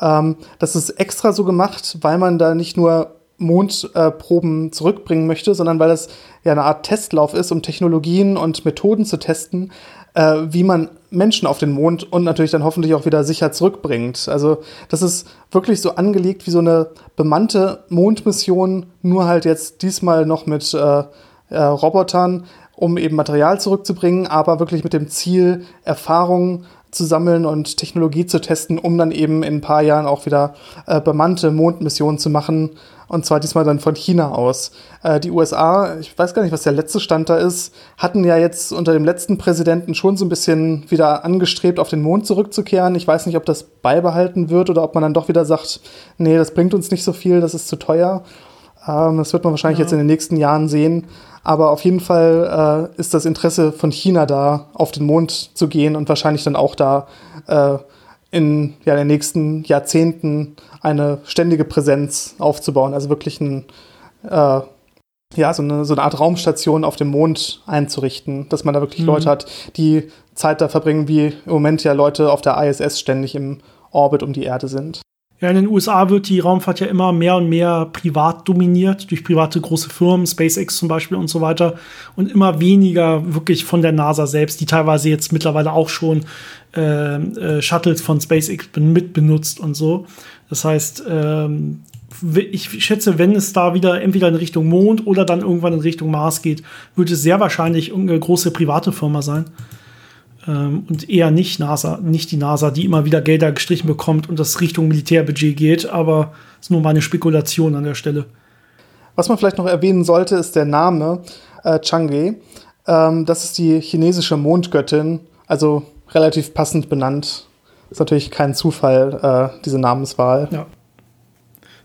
Ähm, das ist extra so gemacht, weil man da nicht nur Mondproben äh, zurückbringen möchte, sondern weil das ja eine Art Testlauf ist, um Technologien und Methoden zu testen, äh, wie man Menschen auf den Mond und natürlich dann hoffentlich auch wieder sicher zurückbringt. Also das ist wirklich so angelegt wie so eine bemannte Mondmission, nur halt jetzt diesmal noch mit äh, äh, Robotern, um eben Material zurückzubringen, aber wirklich mit dem Ziel, Erfahrungen zu sammeln und Technologie zu testen, um dann eben in ein paar Jahren auch wieder äh, bemannte Mondmissionen zu machen. Und zwar diesmal dann von China aus. Äh, die USA, ich weiß gar nicht, was der letzte Stand da ist, hatten ja jetzt unter dem letzten Präsidenten schon so ein bisschen wieder angestrebt, auf den Mond zurückzukehren. Ich weiß nicht, ob das beibehalten wird oder ob man dann doch wieder sagt, nee, das bringt uns nicht so viel, das ist zu teuer. Ähm, das wird man wahrscheinlich ja. jetzt in den nächsten Jahren sehen. Aber auf jeden Fall äh, ist das Interesse von China da, auf den Mond zu gehen und wahrscheinlich dann auch da äh, in ja, den nächsten Jahrzehnten eine ständige Präsenz aufzubauen. Also wirklich ein, äh, ja, so eine, so eine Art Raumstation auf dem Mond einzurichten, dass man da wirklich mhm. Leute hat, die Zeit da verbringen, wie im Moment ja Leute auf der ISS ständig im Orbit um die Erde sind. Ja, in den USA wird die Raumfahrt ja immer mehr und mehr privat dominiert, durch private große Firmen, SpaceX zum Beispiel und so weiter. Und immer weniger wirklich von der NASA selbst, die teilweise jetzt mittlerweile auch schon äh, äh, Shuttles von SpaceX mit benutzt und so. Das heißt, ähm, ich schätze, wenn es da wieder entweder in Richtung Mond oder dann irgendwann in Richtung Mars geht, wird es sehr wahrscheinlich eine große private Firma sein. Ähm, und eher nicht NASA, nicht die NASA, die immer wieder Gelder gestrichen bekommt und das Richtung Militärbudget geht, aber das ist nur meine Spekulation an der Stelle. Was man vielleicht noch erwähnen sollte, ist der Name äh, Chang'e. Ähm, das ist die chinesische Mondgöttin, also relativ passend benannt. Ist natürlich kein Zufall, äh, diese Namenswahl. Ja.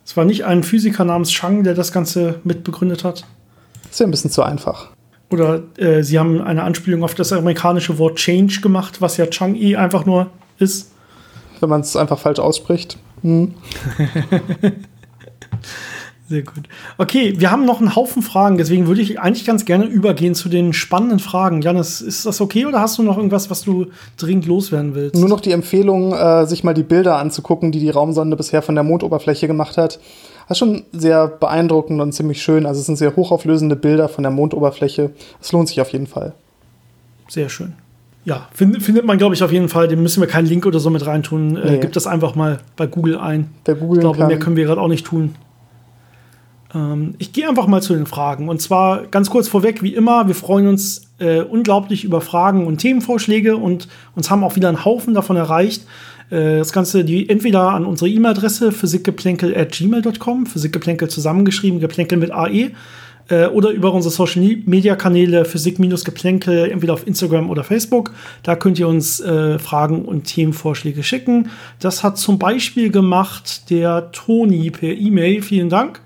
Es war nicht ein Physiker namens Chang, der das Ganze mitbegründet hat. Ist ja ein bisschen zu einfach. Oder äh, sie haben eine Anspielung auf das amerikanische Wort Change gemacht, was ja Chang-I einfach nur ist. Wenn man es einfach falsch ausspricht. Hm. Sehr gut. Okay, wir haben noch einen Haufen Fragen, deswegen würde ich eigentlich ganz gerne übergehen zu den spannenden Fragen. Janis, ist das okay oder hast du noch irgendwas, was du dringend loswerden willst? Nur noch die Empfehlung, äh, sich mal die Bilder anzugucken, die die Raumsonde bisher von der Mondoberfläche gemacht hat. Das ist schon sehr beeindruckend und ziemlich schön. Also es sind sehr hochauflösende Bilder von der Mondoberfläche. Es lohnt sich auf jeden Fall. Sehr schön. Ja, find, findet man, glaube ich, auf jeden Fall. Dem müssen wir keinen Link oder so mit reintun. Äh, nee. Äh, gibt das einfach mal bei Google ein. Der Google ich glaube, kann. mehr können wir gerade auch nicht tun. Ähm, ich gehe einfach mal zu den Fragen. Und zwar ganz kurz vorweg, wie immer, wir freuen uns äh, unglaublich über Fragen und Themenvorschläge und uns haben auch wieder einen Haufen davon erreicht. Äh, das Ganze die entweder an unsere E-Mail-Adresse physikgeplänkel.gmail.com, Physikgeplänkel zusammengeschrieben, Geplänkel mit AE, äh, oder über unsere Social-Media-Kanäle Physik-Geplänkel, entweder auf Instagram oder Facebook. Da könnt ihr uns äh, Fragen und Themenvorschläge schicken. Das hat zum Beispiel gemacht der Toni per E-Mail. Vielen Dank.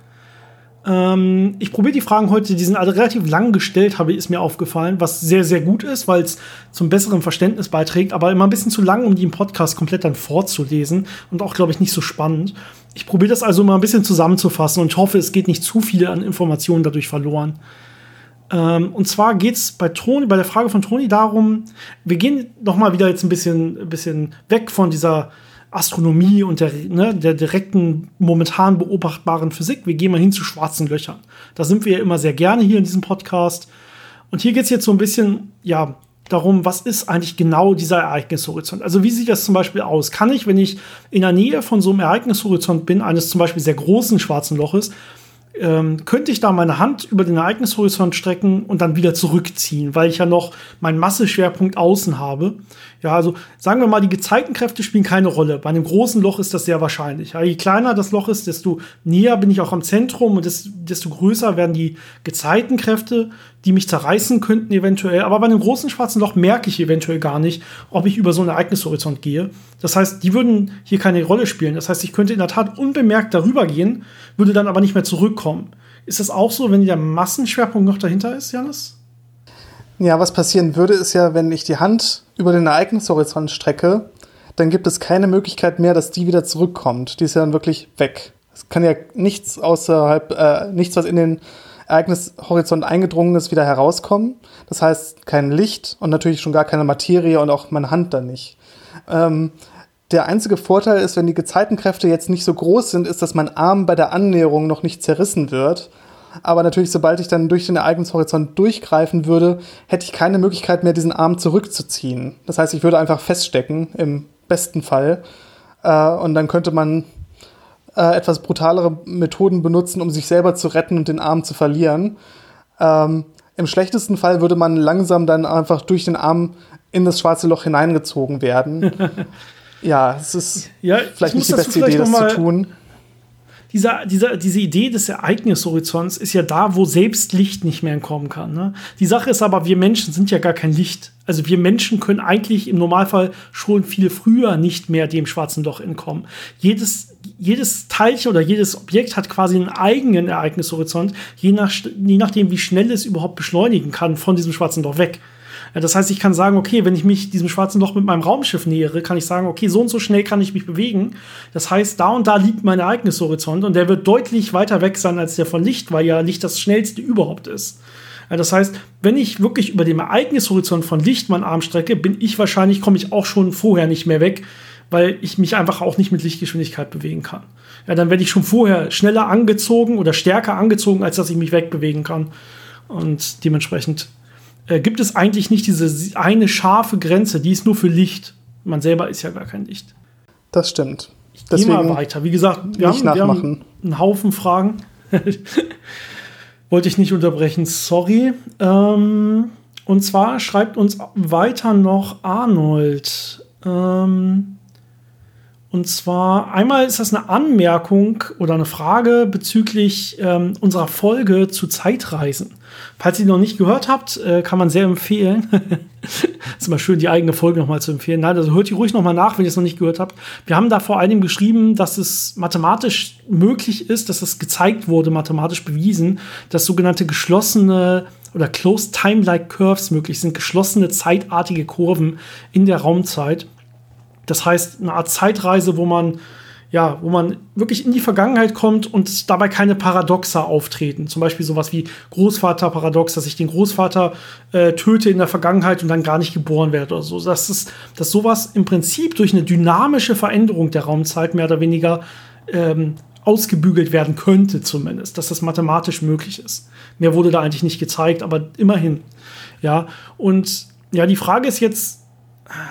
Ähm, ich probiere die Fragen heute, die sind alle relativ lang gestellt, habe ist mir aufgefallen, was sehr, sehr gut ist, weil es zum besseren Verständnis beiträgt, aber immer ein bisschen zu lang, um die im Podcast komplett dann vorzulesen und auch, glaube ich, nicht so spannend. Ich probiere das also mal ein bisschen zusammenzufassen und hoffe, es geht nicht zu viel an Informationen dadurch verloren. Ähm, und zwar geht es bei, bei der Frage von Toni darum, wir gehen noch mal wieder jetzt ein bisschen, ein bisschen weg von dieser Astronomie und der, ne, der direkten, momentan beobachtbaren Physik. Wir gehen mal hin zu schwarzen Löchern. Da sind wir ja immer sehr gerne hier in diesem Podcast. Und hier geht es jetzt so ein bisschen, ja, darum, was ist eigentlich genau dieser Ereignishorizont? Also wie sieht das zum Beispiel aus? Kann ich, wenn ich in der Nähe von so einem Ereignishorizont bin, eines zum Beispiel sehr großen schwarzen Loches, ähm, könnte ich da meine Hand über den Ereignishorizont strecken und dann wieder zurückziehen, weil ich ja noch meinen Masseschwerpunkt außen habe. Ja, also sagen wir mal, die Gezeitenkräfte spielen keine Rolle. Bei einem großen Loch ist das sehr wahrscheinlich. Ja, je kleiner das Loch ist, desto näher bin ich auch am Zentrum und desto größer werden die Gezeitenkräfte, die mich zerreißen könnten eventuell. Aber bei einem großen schwarzen Loch merke ich eventuell gar nicht, ob ich über so einen Ereignishorizont gehe. Das heißt, die würden hier keine Rolle spielen. Das heißt, ich könnte in der Tat unbemerkt darüber gehen, würde dann aber nicht mehr zurückkommen. Ist das auch so, wenn der Massenschwerpunkt noch dahinter ist, Janis? Ja, was passieren würde, ist ja, wenn ich die Hand über den Ereignishorizont strecke, dann gibt es keine Möglichkeit mehr, dass die wieder zurückkommt. Die ist ja dann wirklich weg. Es kann ja nichts außerhalb, äh, nichts, was in den Ereignishorizont eingedrungen ist, wieder herauskommen. Das heißt, kein Licht und natürlich schon gar keine Materie und auch meine Hand dann nicht. Ähm, der einzige Vorteil ist, wenn die Gezeitenkräfte jetzt nicht so groß sind, ist, dass mein Arm bei der Annäherung noch nicht zerrissen wird aber natürlich, sobald ich dann durch den Ereignishorizont durchgreifen würde, hätte ich keine Möglichkeit mehr, diesen Arm zurückzuziehen. Das heißt, ich würde einfach feststecken, im besten Fall. Äh, und dann könnte man äh, etwas brutalere Methoden benutzen, um sich selber zu retten und den Arm zu verlieren. Ähm, Im schlechtesten Fall würde man langsam dann einfach durch den Arm in das schwarze Loch hineingezogen werden. ja, es ist ja, vielleicht nicht die beste Idee, das zu tun dieser, dieser, diese Idee des Ereignishorizonts ist ja da, wo selbst Licht nicht mehr entkommen kann. Ne? Die Sache ist aber, wir Menschen sind ja gar kein Licht. Also wir Menschen können eigentlich im Normalfall schon viel früher nicht mehr dem schwarzen Loch entkommen. Jedes, jedes Teilchen oder jedes Objekt hat quasi einen eigenen Ereignishorizont, je, nach, je nachdem, wie schnell es überhaupt beschleunigen kann von diesem schwarzen Loch weg. Das heißt, ich kann sagen, okay, wenn ich mich diesem schwarzen Loch mit meinem Raumschiff nähere, kann ich sagen, okay, so und so schnell kann ich mich bewegen. Das heißt, da und da liegt mein Ereignishorizont und der wird deutlich weiter weg sein als der von Licht, weil ja Licht das schnellste überhaupt ist. Das heißt, wenn ich wirklich über dem Ereignishorizont von Licht meinen Arm strecke, bin ich wahrscheinlich, komme ich auch schon vorher nicht mehr weg, weil ich mich einfach auch nicht mit Lichtgeschwindigkeit bewegen kann. Ja, dann werde ich schon vorher schneller angezogen oder stärker angezogen, als dass ich mich wegbewegen kann. Und dementsprechend äh, gibt es eigentlich nicht diese eine scharfe Grenze, die ist nur für Licht. Man selber ist ja gar kein Licht. Das stimmt. Ich gehe mal weiter. Wie gesagt, wir haben, wir haben, einen Haufen Fragen. Wollte ich nicht unterbrechen, sorry. Ähm, und zwar schreibt uns weiter noch Arnold. Ähm, und zwar einmal ist das eine Anmerkung oder eine Frage bezüglich ähm, unserer Folge zu Zeitreisen. Falls ihr noch nicht gehört habt, äh, kann man sehr empfehlen. ist immer schön, die eigene Folge nochmal zu empfehlen. Nein, also hört die ruhig nochmal nach, wenn ihr es noch nicht gehört habt. Wir haben da vor allem geschrieben, dass es mathematisch möglich ist, dass es gezeigt wurde, mathematisch bewiesen, dass sogenannte geschlossene oder Closed Time-like Curves möglich sind, geschlossene zeitartige Kurven in der Raumzeit. Das heißt, eine Art Zeitreise, wo man ja, wo man wirklich in die Vergangenheit kommt und dabei keine Paradoxa auftreten. Zum Beispiel sowas wie Großvaterparadox, dass ich den Großvater äh, töte in der Vergangenheit und dann gar nicht geboren werde oder so. Dass, es, dass sowas im Prinzip durch eine dynamische Veränderung der Raumzeit mehr oder weniger ähm, ausgebügelt werden könnte, zumindest, dass das mathematisch möglich ist. Mehr wurde da eigentlich nicht gezeigt, aber immerhin. Ja, und ja, die Frage ist jetzt,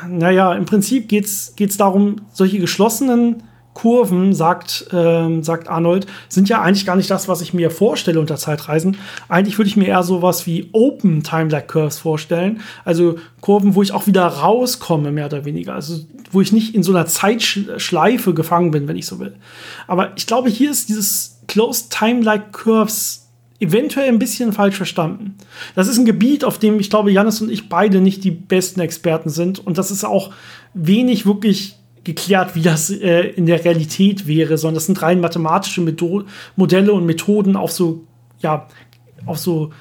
naja, im Prinzip geht es darum, solche geschlossenen Kurven, sagt, ähm, sagt Arnold, sind ja eigentlich gar nicht das, was ich mir vorstelle unter Zeitreisen. Eigentlich würde ich mir eher sowas wie Open Time-Like Curves vorstellen. Also Kurven, wo ich auch wieder rauskomme, mehr oder weniger. Also wo ich nicht in so einer Zeitschleife gefangen bin, wenn ich so will. Aber ich glaube, hier ist dieses Closed Time-Like Curves eventuell ein bisschen falsch verstanden. Das ist ein Gebiet, auf dem ich glaube, Janis und ich beide nicht die besten Experten sind. Und das ist auch wenig wirklich geklärt, wie das äh, in der Realität wäre, sondern das sind rein mathematische Method Modelle und Methoden auf so, ja, auf so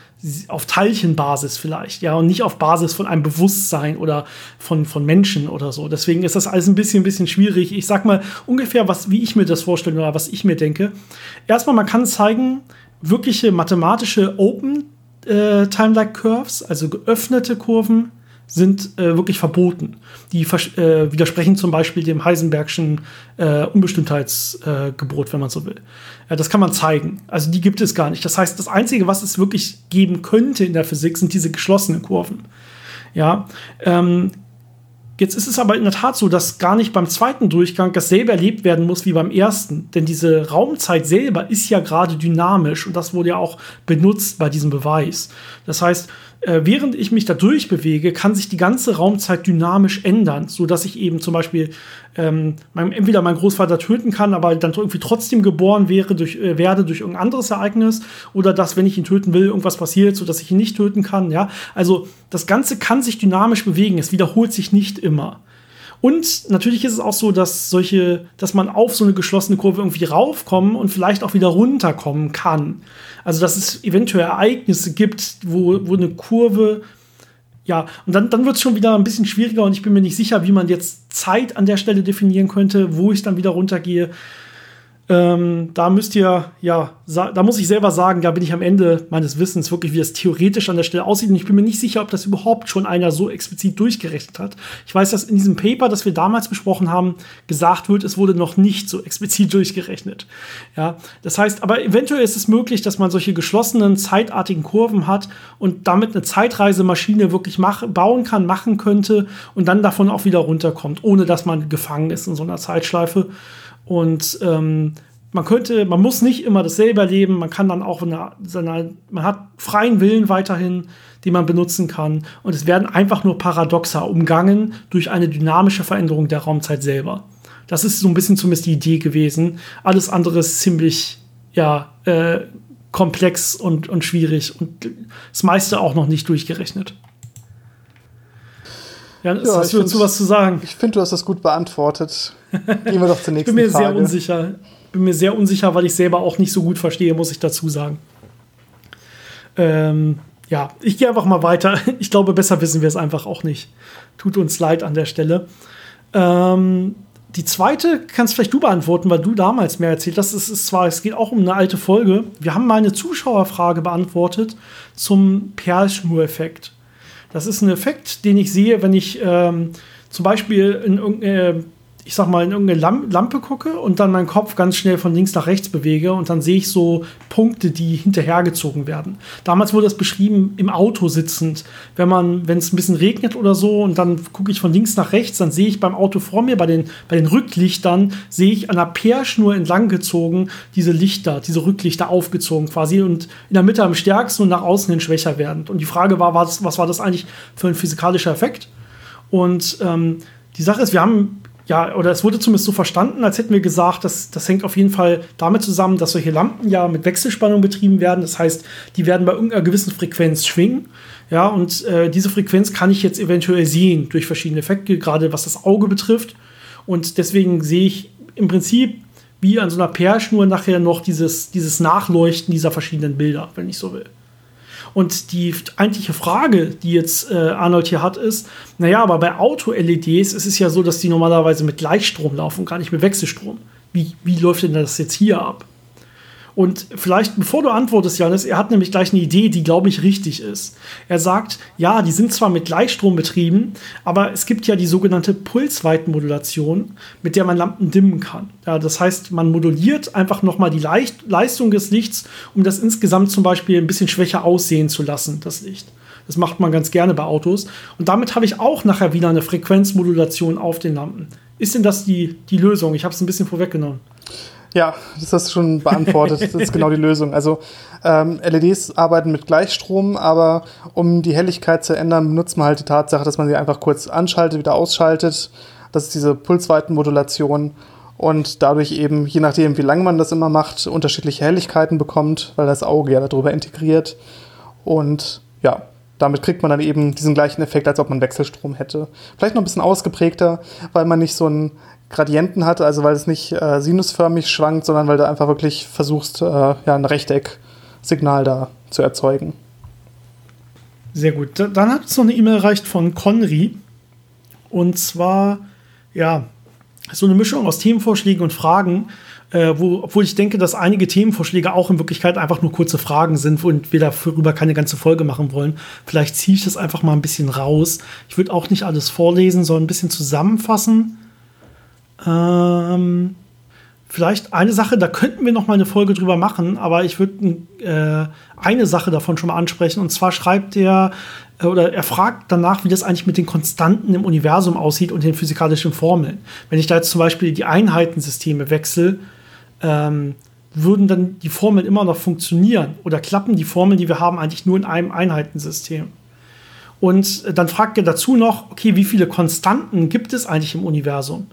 auf Teilchenbasis vielleicht, ja, und nicht auf Basis von einem Bewusstsein oder von, von Menschen oder so. Deswegen ist das alles ein bisschen, ein bisschen schwierig. Ich sag mal ungefähr, was, wie ich mir das vorstelle oder was ich mir denke. Erstmal, man kann zeigen, wirkliche mathematische Open äh, Time-like Curves, also geöffnete Kurven, sind äh, wirklich verboten. Die äh, widersprechen zum Beispiel dem Heisenbergschen äh, Unbestimmtheitsgebot, wenn man so will. das kann man zeigen. Also die gibt es gar nicht. Das heißt, das Einzige, was es wirklich geben könnte in der Physik, sind diese geschlossenen Kurven. Ja, ähm, Jetzt ist es aber in der Tat so, dass gar nicht beim zweiten Durchgang dasselbe erlebt werden muss wie beim ersten. Denn diese Raumzeit selber ist ja gerade dynamisch und das wurde ja auch benutzt bei diesem Beweis. Das heißt, äh, während ich mich da durchbewege, kann sich die ganze Raumzeit dynamisch ändern, so dass ich eben zum Beispiel ähm, mein, entweder meinen Großvater töten kann, aber dann irgendwie trotzdem geboren wäre durch, äh, werde durch irgendein anderes Ereignis oder dass, wenn ich ihn töten will, irgendwas passiert, so dass ich ihn nicht töten kann. Ja, also das Ganze kann sich dynamisch bewegen. Es wiederholt sich nicht immer. Und natürlich ist es auch so, dass solche, dass man auf so eine geschlossene Kurve irgendwie raufkommen und vielleicht auch wieder runterkommen kann. Also dass es eventuell Ereignisse gibt, wo, wo eine Kurve ja, und dann, dann wird es schon wieder ein bisschen schwieriger und ich bin mir nicht sicher, wie man jetzt Zeit an der Stelle definieren könnte, wo ich dann wieder runtergehe. Ähm, da müsst ihr, ja, da muss ich selber sagen, da bin ich am Ende meines Wissens wirklich, wie das theoretisch an der Stelle aussieht. Und ich bin mir nicht sicher, ob das überhaupt schon einer so explizit durchgerechnet hat. Ich weiß, dass in diesem Paper, das wir damals besprochen haben, gesagt wird, es wurde noch nicht so explizit durchgerechnet. Ja, das heißt, aber eventuell ist es möglich, dass man solche geschlossenen, zeitartigen Kurven hat und damit eine Zeitreisemaschine wirklich mach, bauen kann, machen könnte und dann davon auch wieder runterkommt, ohne dass man gefangen ist in so einer Zeitschleife. Und ähm, man könnte, man muss nicht immer dasselbe erleben, man kann dann auch eine, seine, man hat freien Willen weiterhin, den man benutzen kann. Und es werden einfach nur Paradoxa umgangen durch eine dynamische Veränderung der Raumzeit selber. Das ist so ein bisschen zumindest die Idee gewesen. Alles andere ist ziemlich, ja, äh, komplex und, und schwierig und das meiste auch noch nicht durchgerechnet. Ja, ja hast du dazu was zu sagen? Ich finde, du hast das gut beantwortet. Gehen wir doch zur nächsten Frage. ich bin mir Frage. sehr unsicher. Bin mir sehr unsicher, weil ich selber auch nicht so gut verstehe, muss ich dazu sagen. Ähm, ja, ich gehe einfach mal weiter. Ich glaube, besser wissen wir es einfach auch nicht. Tut uns leid an der Stelle. Ähm, die zweite kannst vielleicht du beantworten, weil du damals mehr erzählt hast. Es ist zwar, es geht auch um eine alte Folge. Wir haben mal eine Zuschauerfrage beantwortet zum Perlschnur-Effekt. Das ist ein Effekt, den ich sehe, wenn ich ähm, zum Beispiel in irgendeine ich sag mal, in irgendeine Lampe gucke und dann meinen Kopf ganz schnell von links nach rechts bewege und dann sehe ich so Punkte, die hinterhergezogen werden. Damals wurde das beschrieben im Auto sitzend. Wenn man, wenn es ein bisschen regnet oder so und dann gucke ich von links nach rechts, dann sehe ich beim Auto vor mir, bei den, bei den Rücklichtern, sehe ich an der Peerschnur entlang gezogen diese Lichter, diese Rücklichter aufgezogen quasi und in der Mitte am stärksten und nach außen hin schwächer werdend. Und die Frage war, was, was war das eigentlich für ein physikalischer Effekt? Und ähm, die Sache ist, wir haben ja, oder es wurde zumindest so verstanden, als hätten wir gesagt, dass das hängt auf jeden Fall damit zusammen, dass solche Lampen ja mit Wechselspannung betrieben werden. Das heißt, die werden bei irgendeiner gewissen Frequenz schwingen. Ja, und äh, diese Frequenz kann ich jetzt eventuell sehen durch verschiedene Effekte, gerade was das Auge betrifft. Und deswegen sehe ich im Prinzip wie an so einer Perlschnur nachher noch dieses, dieses Nachleuchten dieser verschiedenen Bilder, wenn ich so will. Und die eigentliche Frage, die jetzt äh, Arnold hier hat, ist, naja, aber bei Auto-LEDs ist es ja so, dass die normalerweise mit Gleichstrom laufen, gar nicht mit Wechselstrom. Wie, wie läuft denn das jetzt hier ab? Und vielleicht, bevor du antwortest, Janis, er hat nämlich gleich eine Idee, die, glaube ich, richtig ist. Er sagt, ja, die sind zwar mit Gleichstrom betrieben, aber es gibt ja die sogenannte Pulsweitenmodulation, mit der man Lampen dimmen kann. Ja, das heißt, man moduliert einfach nochmal die Leicht Leistung des Lichts, um das insgesamt zum Beispiel ein bisschen schwächer aussehen zu lassen, das Licht. Das macht man ganz gerne bei Autos. Und damit habe ich auch nachher wieder eine Frequenzmodulation auf den Lampen. Ist denn das die, die Lösung? Ich habe es ein bisschen vorweggenommen. Ja, das hast du schon beantwortet. Das ist genau die Lösung. Also ähm, LEDs arbeiten mit Gleichstrom, aber um die Helligkeit zu ändern, benutzt man halt die Tatsache, dass man sie einfach kurz anschaltet, wieder ausschaltet. Das ist diese Pulsweitenmodulation und dadurch eben, je nachdem, wie lange man das immer macht, unterschiedliche Helligkeiten bekommt, weil das Auge ja darüber integriert. Und ja, damit kriegt man dann eben diesen gleichen Effekt, als ob man Wechselstrom hätte. Vielleicht noch ein bisschen ausgeprägter, weil man nicht so ein Gradienten hat, also weil es nicht äh, sinusförmig schwankt, sondern weil du einfach wirklich versuchst, äh, ja, ein Rechtecksignal da zu erzeugen. Sehr gut. Dann hat es noch eine E-Mail erreicht von Conry. Und zwar, ja, so eine Mischung aus Themenvorschlägen und Fragen, äh, wo, obwohl ich denke, dass einige Themenvorschläge auch in Wirklichkeit einfach nur kurze Fragen sind und wir darüber keine ganze Folge machen wollen. Vielleicht ziehe ich das einfach mal ein bisschen raus. Ich würde auch nicht alles vorlesen, sondern ein bisschen zusammenfassen. Ähm, vielleicht eine Sache, da könnten wir noch mal eine Folge drüber machen, aber ich würde äh, eine Sache davon schon mal ansprechen. Und zwar schreibt der äh, oder er fragt danach, wie das eigentlich mit den Konstanten im Universum aussieht und den physikalischen Formeln. Wenn ich da jetzt zum Beispiel die Einheitensysteme wechsle, ähm, würden dann die Formeln immer noch funktionieren? Oder klappen die Formeln, die wir haben, eigentlich nur in einem Einheitensystem? Und dann fragt er dazu noch, okay, wie viele Konstanten gibt es eigentlich im Universum?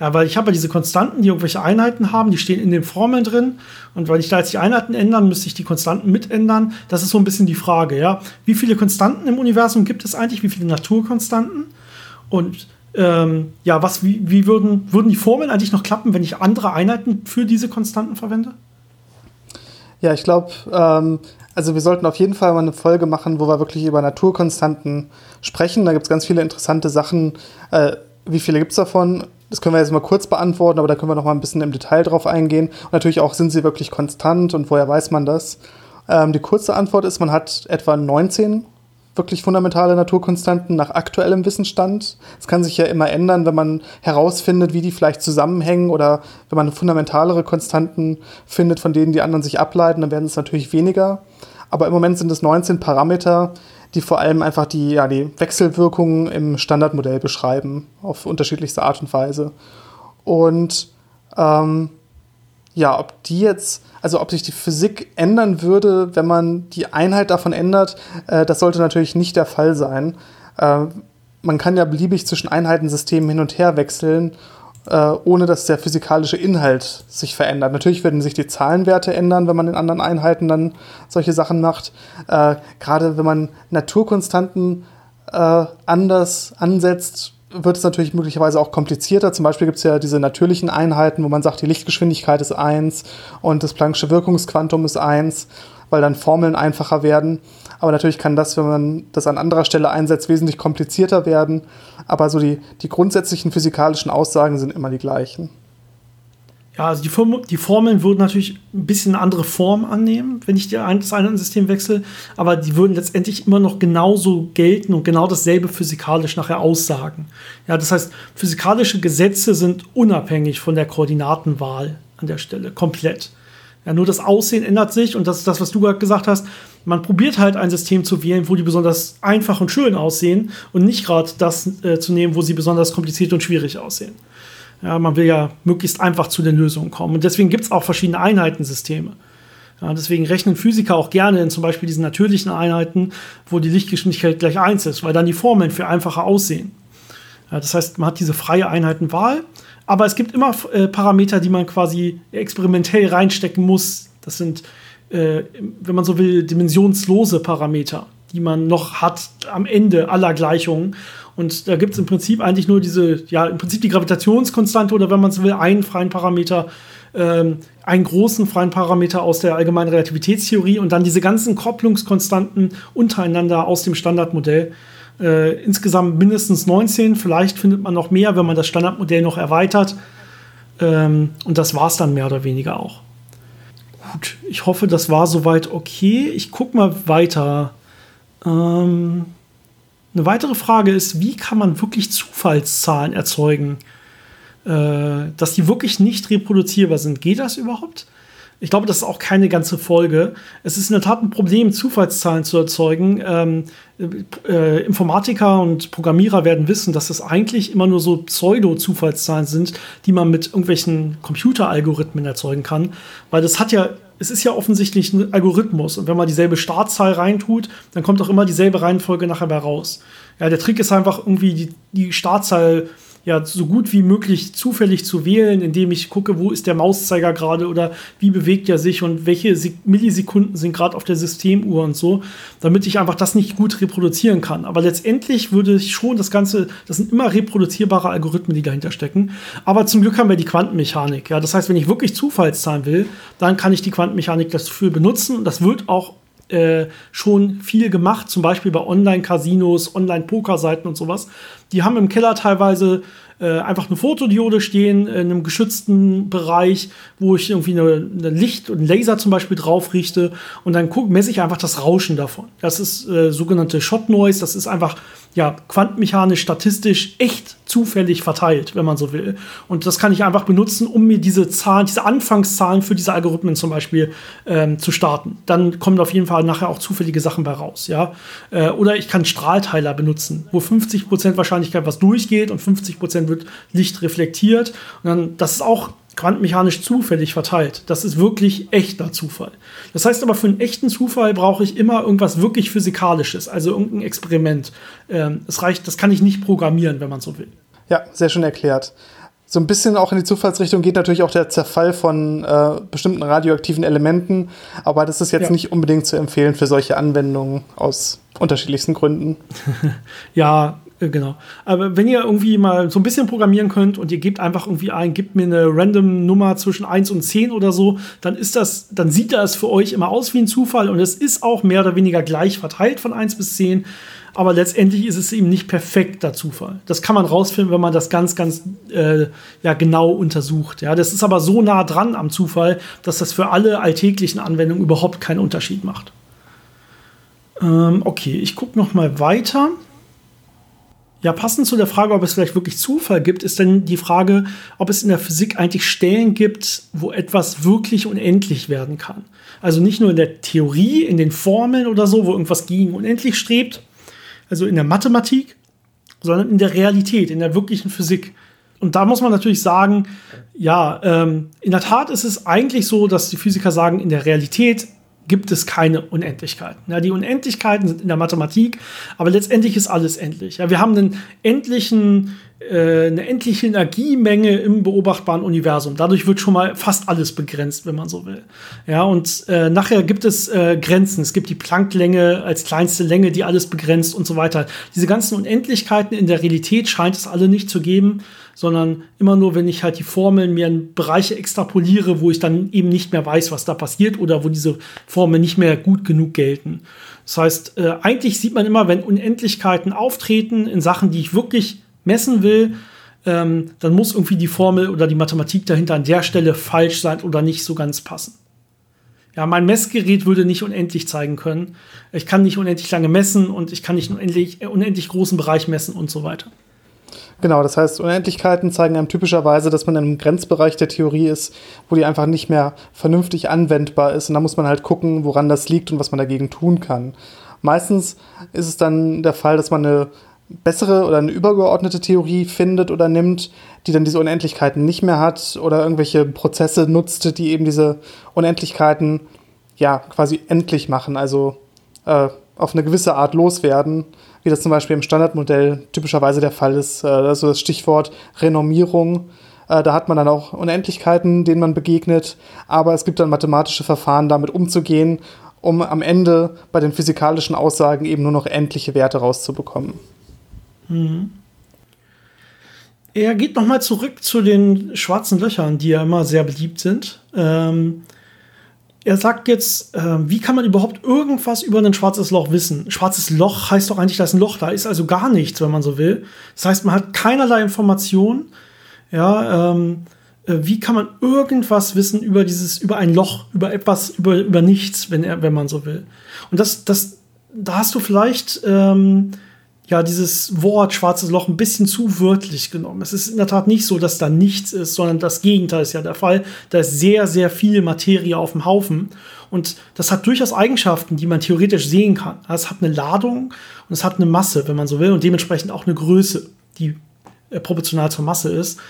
Ja, weil ich habe ja diese Konstanten, die irgendwelche Einheiten haben, die stehen in den Formeln drin. Und weil ich da jetzt die Einheiten ändern, müsste ich die Konstanten mitändern. Das ist so ein bisschen die Frage, ja. Wie viele Konstanten im Universum gibt es eigentlich? Wie viele Naturkonstanten? Und ähm, ja, was, wie, wie würden, würden die Formeln eigentlich noch klappen, wenn ich andere Einheiten für diese Konstanten verwende? Ja, ich glaube, ähm, also wir sollten auf jeden Fall mal eine Folge machen, wo wir wirklich über Naturkonstanten sprechen. Da gibt es ganz viele interessante Sachen. Äh, wie viele gibt es davon? Das können wir jetzt mal kurz beantworten, aber da können wir noch mal ein bisschen im Detail drauf eingehen. Und natürlich auch, sind sie wirklich konstant und woher weiß man das? Ähm, die kurze Antwort ist, man hat etwa 19 wirklich fundamentale Naturkonstanten nach aktuellem Wissensstand. Es kann sich ja immer ändern, wenn man herausfindet, wie die vielleicht zusammenhängen oder wenn man fundamentalere Konstanten findet, von denen die anderen sich ableiten, dann werden es natürlich weniger. Aber im Moment sind es 19 Parameter, die vor allem einfach die, ja, die Wechselwirkungen im Standardmodell beschreiben, auf unterschiedlichste Art und Weise. Und ähm, ja, ob die jetzt, also ob sich die Physik ändern würde, wenn man die Einheit davon ändert, äh, das sollte natürlich nicht der Fall sein. Äh, man kann ja beliebig zwischen Einheitensystemen hin und her wechseln äh, ohne dass der physikalische Inhalt sich verändert. Natürlich werden sich die Zahlenwerte ändern, wenn man in anderen Einheiten dann solche Sachen macht. Äh, Gerade wenn man Naturkonstanten äh, anders ansetzt, wird es natürlich möglicherweise auch komplizierter. Zum Beispiel gibt es ja diese natürlichen Einheiten, wo man sagt, die Lichtgeschwindigkeit ist 1 und das Planck'sche Wirkungsquantum ist 1, weil dann Formeln einfacher werden. Aber natürlich kann das, wenn man das an anderer Stelle einsetzt, wesentlich komplizierter werden. Aber so die, die grundsätzlichen physikalischen Aussagen sind immer die gleichen. Ja, also die, Form die Formeln würden natürlich ein bisschen eine andere Form annehmen, wenn ich ein, das eine System wechsle, aber die würden letztendlich immer noch genauso gelten und genau dasselbe physikalisch nachher aussagen. Ja, das heißt, physikalische Gesetze sind unabhängig von der Koordinatenwahl an der Stelle, komplett. Ja, nur das Aussehen ändert sich und das ist das, was du gerade gesagt hast. Man probiert halt ein System zu wählen, wo die besonders einfach und schön aussehen und nicht gerade das äh, zu nehmen, wo sie besonders kompliziert und schwierig aussehen. Ja, man will ja möglichst einfach zu den Lösungen kommen. Und deswegen gibt es auch verschiedene Einheitensysteme. Ja, deswegen rechnen Physiker auch gerne in zum Beispiel diesen natürlichen Einheiten, wo die Lichtgeschwindigkeit gleich 1 ist, weil dann die Formeln für einfacher aussehen. Ja, das heißt, man hat diese freie Einheitenwahl aber es gibt immer äh, Parameter, die man quasi experimentell reinstecken muss. Das sind, äh, wenn man so will, dimensionslose Parameter, die man noch hat am Ende aller Gleichungen. Und da gibt es im Prinzip eigentlich nur diese, ja, im Prinzip die Gravitationskonstante oder wenn man so will, einen freien Parameter, ähm, einen großen freien Parameter aus der allgemeinen Relativitätstheorie und dann diese ganzen Kopplungskonstanten untereinander aus dem Standardmodell. Äh, insgesamt mindestens 19, vielleicht findet man noch mehr, wenn man das Standardmodell noch erweitert. Ähm, und das war es dann mehr oder weniger auch. Gut, ich hoffe, das war soweit okay. Ich gucke mal weiter. Ähm, eine weitere Frage ist, wie kann man wirklich Zufallszahlen erzeugen, äh, dass die wirklich nicht reproduzierbar sind? Geht das überhaupt? Ich glaube, das ist auch keine ganze Folge. Es ist in der Tat ein Problem, Zufallszahlen zu erzeugen. Ähm, äh, Informatiker und Programmierer werden wissen, dass das eigentlich immer nur so Pseudo-Zufallszahlen sind, die man mit irgendwelchen Computeralgorithmen erzeugen kann. Weil das hat ja, es ist ja offensichtlich ein Algorithmus. Und wenn man dieselbe Startzahl reintut, dann kommt auch immer dieselbe Reihenfolge nachher bei raus. Ja, der Trick ist einfach irgendwie die, die Startzahl ja so gut wie möglich zufällig zu wählen, indem ich gucke, wo ist der Mauszeiger gerade oder wie bewegt er sich und welche Millisekunden sind gerade auf der Systemuhr und so, damit ich einfach das nicht gut reproduzieren kann. Aber letztendlich würde ich schon das Ganze, das sind immer reproduzierbare Algorithmen, die dahinter stecken. Aber zum Glück haben wir die Quantenmechanik. Ja, das heißt, wenn ich wirklich Zufallszahlen will, dann kann ich die Quantenmechanik dafür benutzen und das wird auch äh, schon viel gemacht, zum Beispiel bei Online-Casinos, Online-Pokerseiten und sowas. Die haben im Keller teilweise äh, einfach eine Fotodiode stehen in einem geschützten Bereich, wo ich irgendwie eine, eine Licht und Laser zum Beispiel drauf richte und dann messe ich einfach das Rauschen davon. Das ist äh, sogenannte Shot Noise, das ist einfach ja, quantenmechanisch, statistisch echt zufällig verteilt, wenn man so will. Und das kann ich einfach benutzen, um mir diese Zahlen, diese Anfangszahlen für diese Algorithmen zum Beispiel ähm, zu starten. Dann kommen auf jeden Fall nachher auch zufällige Sachen bei raus, ja. Äh, oder ich kann Strahlteiler benutzen, wo 50% Wahrscheinlichkeit was durchgeht und 50% wird Licht reflektiert. Und dann, das ist auch quantenmechanisch zufällig verteilt. Das ist wirklich echter Zufall. Das heißt aber, für einen echten Zufall brauche ich immer irgendwas wirklich Physikalisches, also irgendein Experiment. Ähm, es reicht, das kann ich nicht programmieren, wenn man so will. Ja, sehr schön erklärt. So ein bisschen auch in die Zufallsrichtung geht natürlich auch der Zerfall von äh, bestimmten radioaktiven Elementen, aber das ist jetzt ja. nicht unbedingt zu empfehlen für solche Anwendungen aus unterschiedlichsten Gründen. ja, äh, genau. Aber wenn ihr irgendwie mal so ein bisschen programmieren könnt und ihr gebt einfach irgendwie ein, gebt mir eine random Nummer zwischen 1 und 10 oder so, dann ist das, dann sieht das für euch immer aus wie ein Zufall und es ist auch mehr oder weniger gleich verteilt von 1 bis 10. Aber letztendlich ist es eben nicht perfekter Zufall. Das kann man rausfinden, wenn man das ganz, ganz äh, ja, genau untersucht. Ja, das ist aber so nah dran am Zufall, dass das für alle alltäglichen Anwendungen überhaupt keinen Unterschied macht. Ähm, okay, ich gucke noch mal weiter. Ja, passend zu der Frage, ob es vielleicht wirklich Zufall gibt, ist dann die Frage, ob es in der Physik eigentlich Stellen gibt, wo etwas wirklich unendlich werden kann. Also nicht nur in der Theorie, in den Formeln oder so, wo irgendwas gegen unendlich strebt, also in der Mathematik, sondern in der Realität, in der wirklichen Physik. Und da muss man natürlich sagen, ja, ähm, in der Tat ist es eigentlich so, dass die Physiker sagen, in der Realität gibt es keine Unendlichkeiten. Ja, die Unendlichkeiten sind in der Mathematik, aber letztendlich ist alles endlich. Ja, wir haben einen endlichen, äh, eine endliche Energiemenge im beobachtbaren Universum. Dadurch wird schon mal fast alles begrenzt, wenn man so will. Ja, und äh, nachher gibt es äh, Grenzen. Es gibt die Plancklänge als kleinste Länge, die alles begrenzt und so weiter. Diese ganzen Unendlichkeiten in der Realität scheint es alle nicht zu geben sondern immer nur, wenn ich halt die Formeln mir in Bereiche extrapoliere, wo ich dann eben nicht mehr weiß, was da passiert oder wo diese Formeln nicht mehr gut genug gelten. Das heißt, äh, eigentlich sieht man immer, wenn Unendlichkeiten auftreten in Sachen, die ich wirklich messen will, ähm, dann muss irgendwie die Formel oder die Mathematik dahinter an der Stelle falsch sein oder nicht so ganz passen. Ja, mein Messgerät würde nicht unendlich zeigen können. Ich kann nicht unendlich lange messen und ich kann nicht unendlich, äh, unendlich großen Bereich messen und so weiter. Genau, das heißt, Unendlichkeiten zeigen einem typischerweise, dass man in einem Grenzbereich der Theorie ist, wo die einfach nicht mehr vernünftig anwendbar ist. Und da muss man halt gucken, woran das liegt und was man dagegen tun kann. Meistens ist es dann der Fall, dass man eine bessere oder eine übergeordnete Theorie findet oder nimmt, die dann diese Unendlichkeiten nicht mehr hat oder irgendwelche Prozesse nutzt, die eben diese Unendlichkeiten ja quasi endlich machen, also äh, auf eine gewisse Art loswerden wie das zum Beispiel im Standardmodell typischerweise der Fall ist. Also das Stichwort Renommierung. Äh, da hat man dann auch Unendlichkeiten, denen man begegnet, aber es gibt dann mathematische Verfahren, damit umzugehen, um am Ende bei den physikalischen Aussagen eben nur noch endliche Werte rauszubekommen. Mhm. Er geht nochmal zurück zu den schwarzen Löchern, die ja immer sehr beliebt sind. Ähm, er sagt jetzt, äh, wie kann man überhaupt irgendwas über ein schwarzes Loch wissen? Schwarzes Loch heißt doch eigentlich, da ist ein Loch, da ist also gar nichts, wenn man so will. Das heißt, man hat keinerlei Informationen. Ja, ähm, äh, wie kann man irgendwas wissen über dieses, über ein Loch, über etwas, über, über nichts, wenn er, wenn man so will? Und das, das, da hast du vielleicht ähm, ja dieses Wort schwarzes Loch ein bisschen zu wörtlich genommen. Es ist in der Tat nicht so, dass da nichts ist, sondern das Gegenteil ist ja der Fall. Da ist sehr, sehr viel Materie auf dem Haufen. Und das hat durchaus Eigenschaften, die man theoretisch sehen kann. Es hat eine Ladung und es hat eine Masse, wenn man so will, und dementsprechend auch eine Größe, die äh, proportional zur Masse ist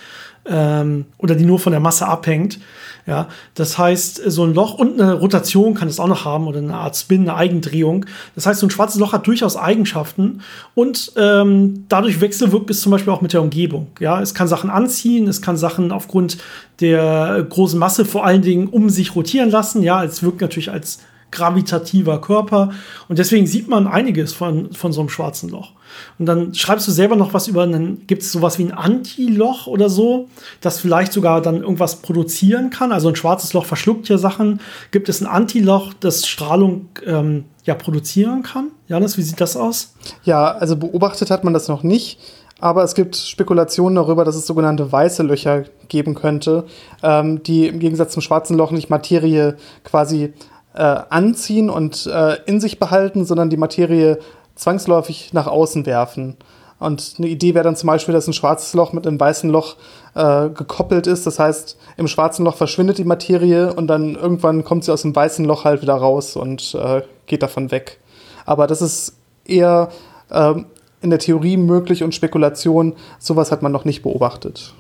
ähm, oder die nur von der Masse abhängt. Ja, das heißt, so ein Loch und eine Rotation kann es auch noch haben oder eine Art Spin, eine Eigendrehung. Das heißt, so ein schwarzes Loch hat durchaus Eigenschaften und ähm, dadurch wechselwirkt es zum Beispiel auch mit der Umgebung. Ja, es kann Sachen anziehen, es kann Sachen aufgrund der großen Masse vor allen Dingen um sich rotieren lassen. Ja, es wirkt natürlich als gravitativer Körper und deswegen sieht man einiges von, von so einem schwarzen Loch. Und dann schreibst du selber noch was über einen, gibt es sowas wie ein Antiloch oder so, das vielleicht sogar dann irgendwas produzieren kann. Also ein schwarzes Loch verschluckt ja Sachen. Gibt es ein Antiloch, das Strahlung ähm, ja produzieren kann? Janis, wie sieht das aus? Ja, also beobachtet hat man das noch nicht. Aber es gibt Spekulationen darüber, dass es sogenannte weiße Löcher geben könnte, ähm, die im Gegensatz zum schwarzen Loch nicht Materie quasi äh, anziehen und äh, in sich behalten, sondern die Materie zwangsläufig nach außen werfen. Und eine Idee wäre dann zum Beispiel, dass ein schwarzes Loch mit einem weißen Loch äh, gekoppelt ist. Das heißt, im schwarzen Loch verschwindet die Materie und dann irgendwann kommt sie aus dem weißen Loch halt wieder raus und äh, geht davon weg. Aber das ist eher ähm, in der Theorie möglich und Spekulation. Sowas hat man noch nicht beobachtet.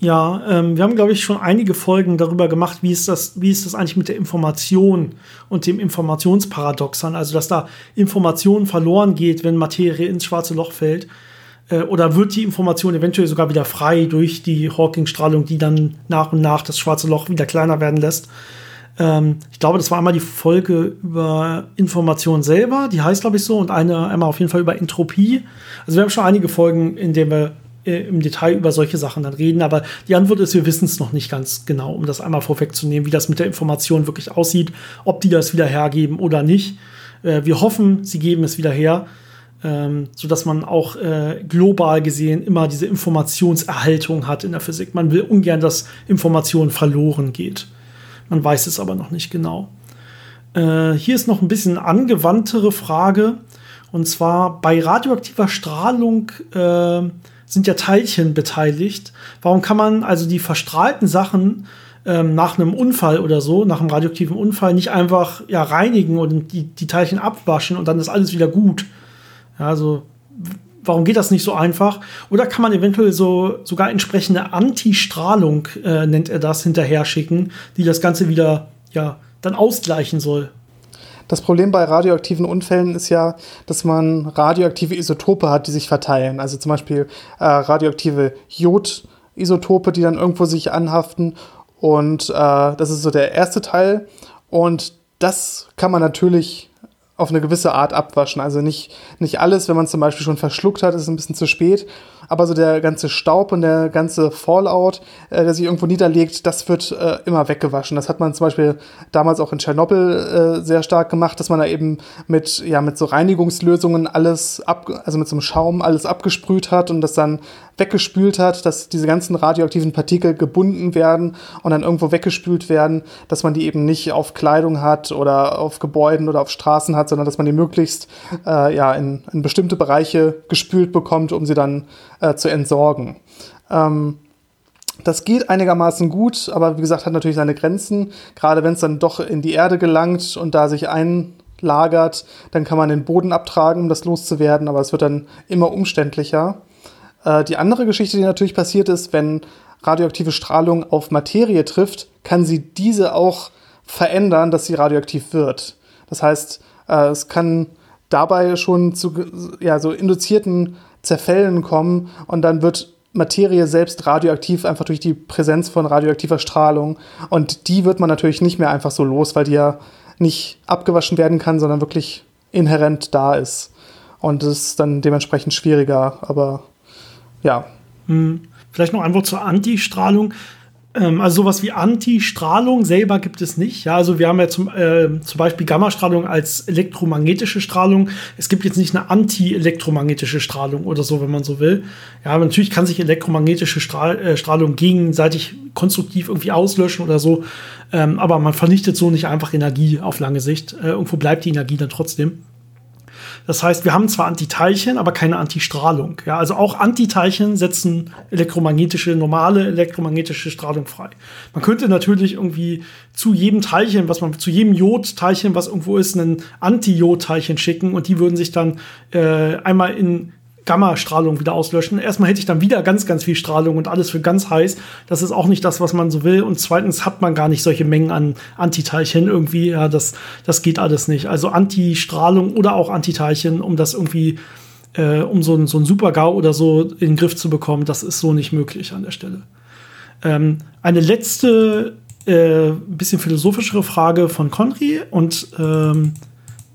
Ja, ähm, wir haben, glaube ich, schon einige Folgen darüber gemacht, wie ist, das, wie ist das eigentlich mit der Information und dem Informationsparadoxon, also dass da Information verloren geht, wenn Materie ins schwarze Loch fällt. Äh, oder wird die Information eventuell sogar wieder frei durch die Hawking-Strahlung, die dann nach und nach das schwarze Loch wieder kleiner werden lässt. Ähm, ich glaube, das war einmal die Folge über Information selber, die heißt, glaube ich, so, und eine einmal auf jeden Fall über Entropie. Also wir haben schon einige Folgen, in denen wir äh, im Detail über solche Sachen dann reden. Aber die Antwort ist, wir wissen es noch nicht ganz genau, um das einmal vorwegzunehmen, wie das mit der Information wirklich aussieht, ob die das wieder hergeben oder nicht. Äh, wir hoffen, sie geben es wieder her, ähm, sodass man auch äh, global gesehen immer diese Informationserhaltung hat in der Physik. Man will ungern, dass Information verloren geht. Man weiß es aber noch nicht genau. Hier ist noch ein bisschen angewandtere Frage. Und zwar bei radioaktiver Strahlung äh, sind ja Teilchen beteiligt. Warum kann man also die verstrahlten Sachen ähm, nach einem Unfall oder so, nach einem radioaktiven Unfall, nicht einfach ja, reinigen und die, die Teilchen abwaschen und dann ist alles wieder gut? Ja, also warum geht das nicht so einfach? Oder kann man eventuell so sogar entsprechende Antistrahlung, äh, nennt er das, hinterher schicken, die das Ganze wieder ja, dann ausgleichen soll? Das Problem bei radioaktiven Unfällen ist ja, dass man radioaktive Isotope hat, die sich verteilen. Also zum Beispiel äh, radioaktive Jod-Isotope, die dann irgendwo sich anhaften. Und äh, das ist so der erste Teil. Und das kann man natürlich auf eine gewisse Art abwaschen. Also nicht, nicht alles, wenn man zum Beispiel schon verschluckt hat, ist es ein bisschen zu spät. Aber so der ganze Staub und der ganze Fallout, äh, der sich irgendwo niederlegt, das wird äh, immer weggewaschen. Das hat man zum Beispiel damals auch in Tschernobyl äh, sehr stark gemacht, dass man da eben mit, ja, mit so Reinigungslösungen alles ab, also mit so einem Schaum alles abgesprüht hat und das dann weggespült hat, dass diese ganzen radioaktiven Partikel gebunden werden und dann irgendwo weggespült werden, dass man die eben nicht auf Kleidung hat oder auf Gebäuden oder auf Straßen hat, sondern dass man die möglichst äh, ja, in, in bestimmte Bereiche gespült bekommt, um sie dann äh, zu entsorgen. Ähm, das geht einigermaßen gut, aber wie gesagt, hat natürlich seine Grenzen. Gerade wenn es dann doch in die Erde gelangt und da sich einlagert, dann kann man den Boden abtragen, um das loszuwerden, aber es wird dann immer umständlicher. Äh, die andere Geschichte, die natürlich passiert ist, wenn radioaktive Strahlung auf Materie trifft, kann sie diese auch verändern, dass sie radioaktiv wird. Das heißt, äh, es kann dabei schon zu ja, so induzierten Zerfällen kommen und dann wird Materie selbst radioaktiv, einfach durch die Präsenz von radioaktiver Strahlung. Und die wird man natürlich nicht mehr einfach so los, weil die ja nicht abgewaschen werden kann, sondern wirklich inhärent da ist. Und das ist dann dementsprechend schwieriger. Aber ja. Hm. Vielleicht noch ein Wort zur Antistrahlung. Ähm, also sowas wie Antistrahlung selber gibt es nicht. Ja, also wir haben ja zum, äh, zum Beispiel Gammastrahlung als elektromagnetische Strahlung. Es gibt jetzt nicht eine anti-elektromagnetische Strahlung oder so, wenn man so will. Ja, aber natürlich kann sich elektromagnetische Strahl, äh, Strahlung gegenseitig konstruktiv irgendwie auslöschen oder so. Ähm, aber man vernichtet so nicht einfach Energie auf lange Sicht. Äh, irgendwo bleibt die Energie dann trotzdem. Das heißt, wir haben zwar Antiteilchen, aber keine Antistrahlung. Ja, also auch Antiteilchen setzen elektromagnetische, normale elektromagnetische Strahlung frei. Man könnte natürlich irgendwie zu jedem Teilchen, was man, zu jedem Jodteilchen, was irgendwo ist, ein Anti-Jod-Teilchen schicken und die würden sich dann äh, einmal in Gammastrahlung wieder auslöschen. Erstmal hätte ich dann wieder ganz, ganz viel Strahlung und alles für ganz heiß. Das ist auch nicht das, was man so will. Und zweitens hat man gar nicht solche Mengen an Antiteilchen irgendwie. Ja, das, das geht alles nicht. Also Antistrahlung oder auch Antiteilchen, um das irgendwie, äh, um so so ein Super-GAU oder so in den Griff zu bekommen, das ist so nicht möglich an der Stelle. Ähm, eine letzte, äh, bisschen philosophischere Frage von Conry und ähm,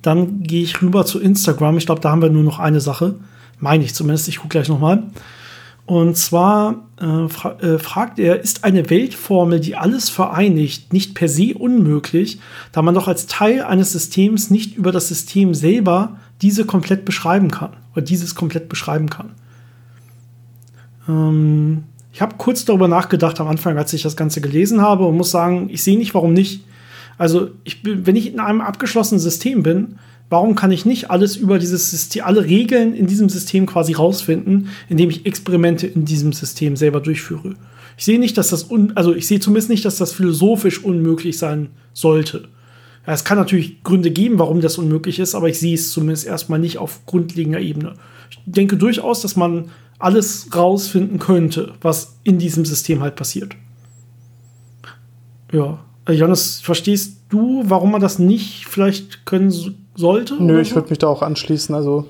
dann gehe ich rüber zu Instagram. Ich glaube, da haben wir nur noch eine Sache. Meine ich zumindest, ich gucke gleich nochmal. Und zwar äh, fra äh, fragt er, ist eine Weltformel, die alles vereinigt, nicht per se unmöglich, da man doch als Teil eines Systems nicht über das System selber diese komplett beschreiben kann oder dieses komplett beschreiben kann? Ähm, ich habe kurz darüber nachgedacht am Anfang, als ich das Ganze gelesen habe und muss sagen, ich sehe nicht, warum nicht. Also, ich wenn ich in einem abgeschlossenen System bin, warum kann ich nicht alles über dieses System, alle Regeln in diesem System quasi rausfinden, indem ich Experimente in diesem System selber durchführe? Ich sehe nicht, dass das, un, also ich sehe zumindest nicht, dass das philosophisch unmöglich sein sollte. Ja, es kann natürlich Gründe geben, warum das unmöglich ist, aber ich sehe es zumindest erstmal nicht auf grundlegender Ebene. Ich denke durchaus, dass man alles rausfinden könnte, was in diesem System halt passiert. Ja. Jonas, verstehst du, warum man das nicht vielleicht können sollte? Nö, ich würde mich da auch anschließen. Also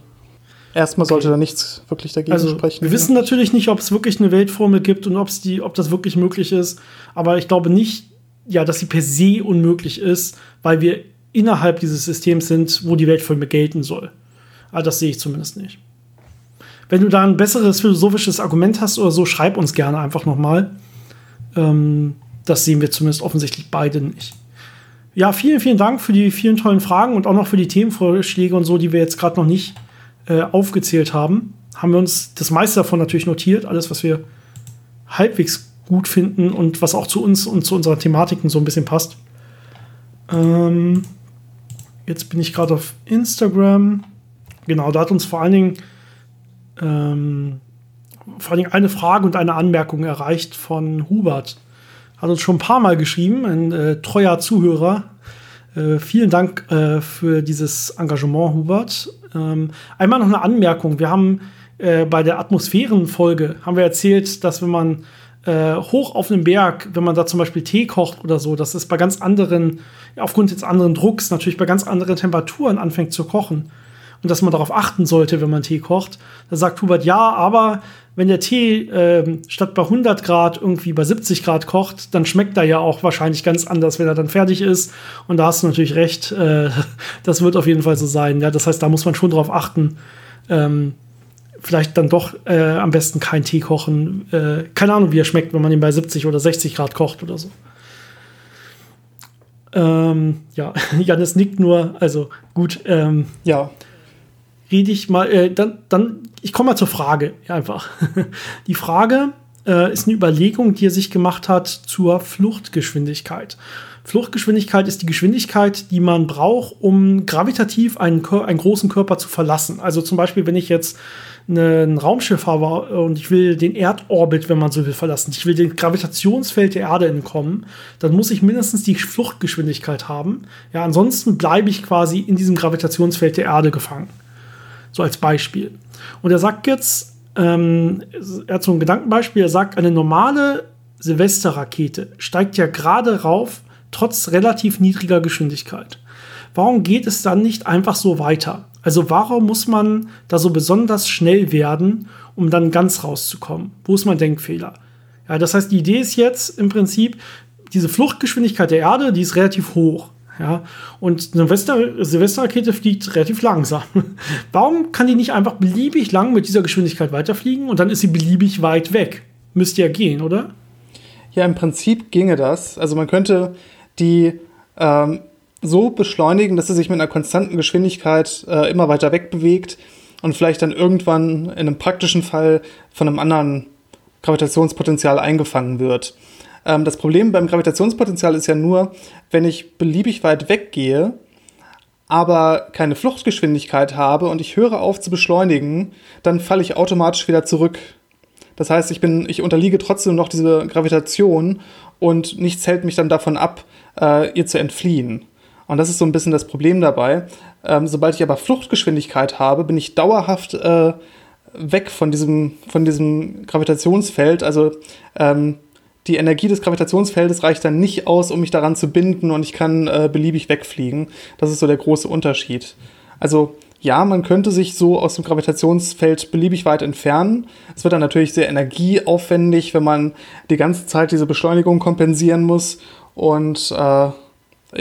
erstmal sollte da nichts wirklich dagegen also, sprechen. Wir ja. wissen natürlich nicht, ob es wirklich eine Weltformel gibt und ob's die, ob das wirklich möglich ist. Aber ich glaube nicht, ja, dass sie per se unmöglich ist, weil wir innerhalb dieses Systems sind, wo die Weltformel gelten soll. Aber das sehe ich zumindest nicht. Wenn du da ein besseres philosophisches Argument hast oder so, schreib uns gerne einfach nochmal. Ähm, das sehen wir zumindest offensichtlich beide nicht. Ja, vielen, vielen Dank für die vielen tollen Fragen und auch noch für die Themenvorschläge und so, die wir jetzt gerade noch nicht äh, aufgezählt haben. Haben wir uns das meiste davon natürlich notiert, alles, was wir halbwegs gut finden und was auch zu uns und zu unserer Thematiken so ein bisschen passt. Ähm, jetzt bin ich gerade auf Instagram. Genau, da hat uns vor allen Dingen ähm, vor allen Dingen eine Frage und eine Anmerkung erreicht von Hubert. Hat uns schon ein paar Mal geschrieben, ein äh, treuer Zuhörer. Äh, vielen Dank äh, für dieses Engagement, Hubert. Ähm, einmal noch eine Anmerkung. Wir haben äh, bei der Atmosphärenfolge haben wir erzählt, dass wenn man äh, hoch auf einem Berg, wenn man da zum Beispiel Tee kocht oder so, dass es bei ganz anderen, aufgrund des anderen Drucks, natürlich bei ganz anderen Temperaturen anfängt zu kochen und dass man darauf achten sollte, wenn man Tee kocht. Da sagt Hubert, ja, aber wenn der Tee äh, statt bei 100 Grad irgendwie bei 70 Grad kocht, dann schmeckt er ja auch wahrscheinlich ganz anders, wenn er dann fertig ist. Und da hast du natürlich recht, äh, das wird auf jeden Fall so sein. Ja, das heißt, da muss man schon drauf achten. Ähm, vielleicht dann doch äh, am besten keinen Tee kochen. Äh, keine Ahnung, wie er schmeckt, wenn man ihn bei 70 oder 60 Grad kocht oder so. Ähm, ja, Janis nickt nur, also gut. Ähm, ja rede ich mal, äh, dann, dann, ich komme mal zur Frage, einfach. Die Frage äh, ist eine Überlegung, die er sich gemacht hat zur Fluchtgeschwindigkeit. Fluchtgeschwindigkeit ist die Geschwindigkeit, die man braucht, um gravitativ einen, einen großen Körper zu verlassen. Also zum Beispiel, wenn ich jetzt ein Raumschiff habe und ich will den Erdorbit, wenn man so will, verlassen. Ich will dem Gravitationsfeld der Erde entkommen, dann muss ich mindestens die Fluchtgeschwindigkeit haben. Ja, ansonsten bleibe ich quasi in diesem Gravitationsfeld der Erde gefangen. So als Beispiel. Und er sagt jetzt, ähm, er hat so ein Gedankenbeispiel, er sagt, eine normale Silvesterrakete steigt ja gerade rauf, trotz relativ niedriger Geschwindigkeit. Warum geht es dann nicht einfach so weiter? Also warum muss man da so besonders schnell werden, um dann ganz rauszukommen? Wo ist mein Denkfehler? Ja, das heißt, die Idee ist jetzt im Prinzip, diese Fluchtgeschwindigkeit der Erde, die ist relativ hoch. Ja, und eine Silvesterrakete fliegt relativ langsam. Warum kann die nicht einfach beliebig lang mit dieser Geschwindigkeit weiterfliegen und dann ist sie beliebig weit weg? Müsste ja gehen, oder? Ja, im Prinzip ginge das. Also man könnte die ähm, so beschleunigen, dass sie sich mit einer konstanten Geschwindigkeit äh, immer weiter weg bewegt und vielleicht dann irgendwann in einem praktischen Fall von einem anderen Gravitationspotenzial eingefangen wird. Ähm, das Problem beim Gravitationspotenzial ist ja nur, wenn ich beliebig weit weggehe, aber keine Fluchtgeschwindigkeit habe und ich höre auf zu beschleunigen, dann falle ich automatisch wieder zurück. Das heißt, ich bin, ich unterliege trotzdem noch dieser Gravitation und nichts hält mich dann davon ab, äh, ihr zu entfliehen. Und das ist so ein bisschen das Problem dabei. Ähm, sobald ich aber Fluchtgeschwindigkeit habe, bin ich dauerhaft äh, weg von diesem, von diesem Gravitationsfeld. Also ähm, die Energie des Gravitationsfeldes reicht dann nicht aus, um mich daran zu binden und ich kann äh, beliebig wegfliegen. Das ist so der große Unterschied. Also ja, man könnte sich so aus dem Gravitationsfeld beliebig weit entfernen. Es wird dann natürlich sehr energieaufwendig, wenn man die ganze Zeit diese Beschleunigung kompensieren muss. Und äh,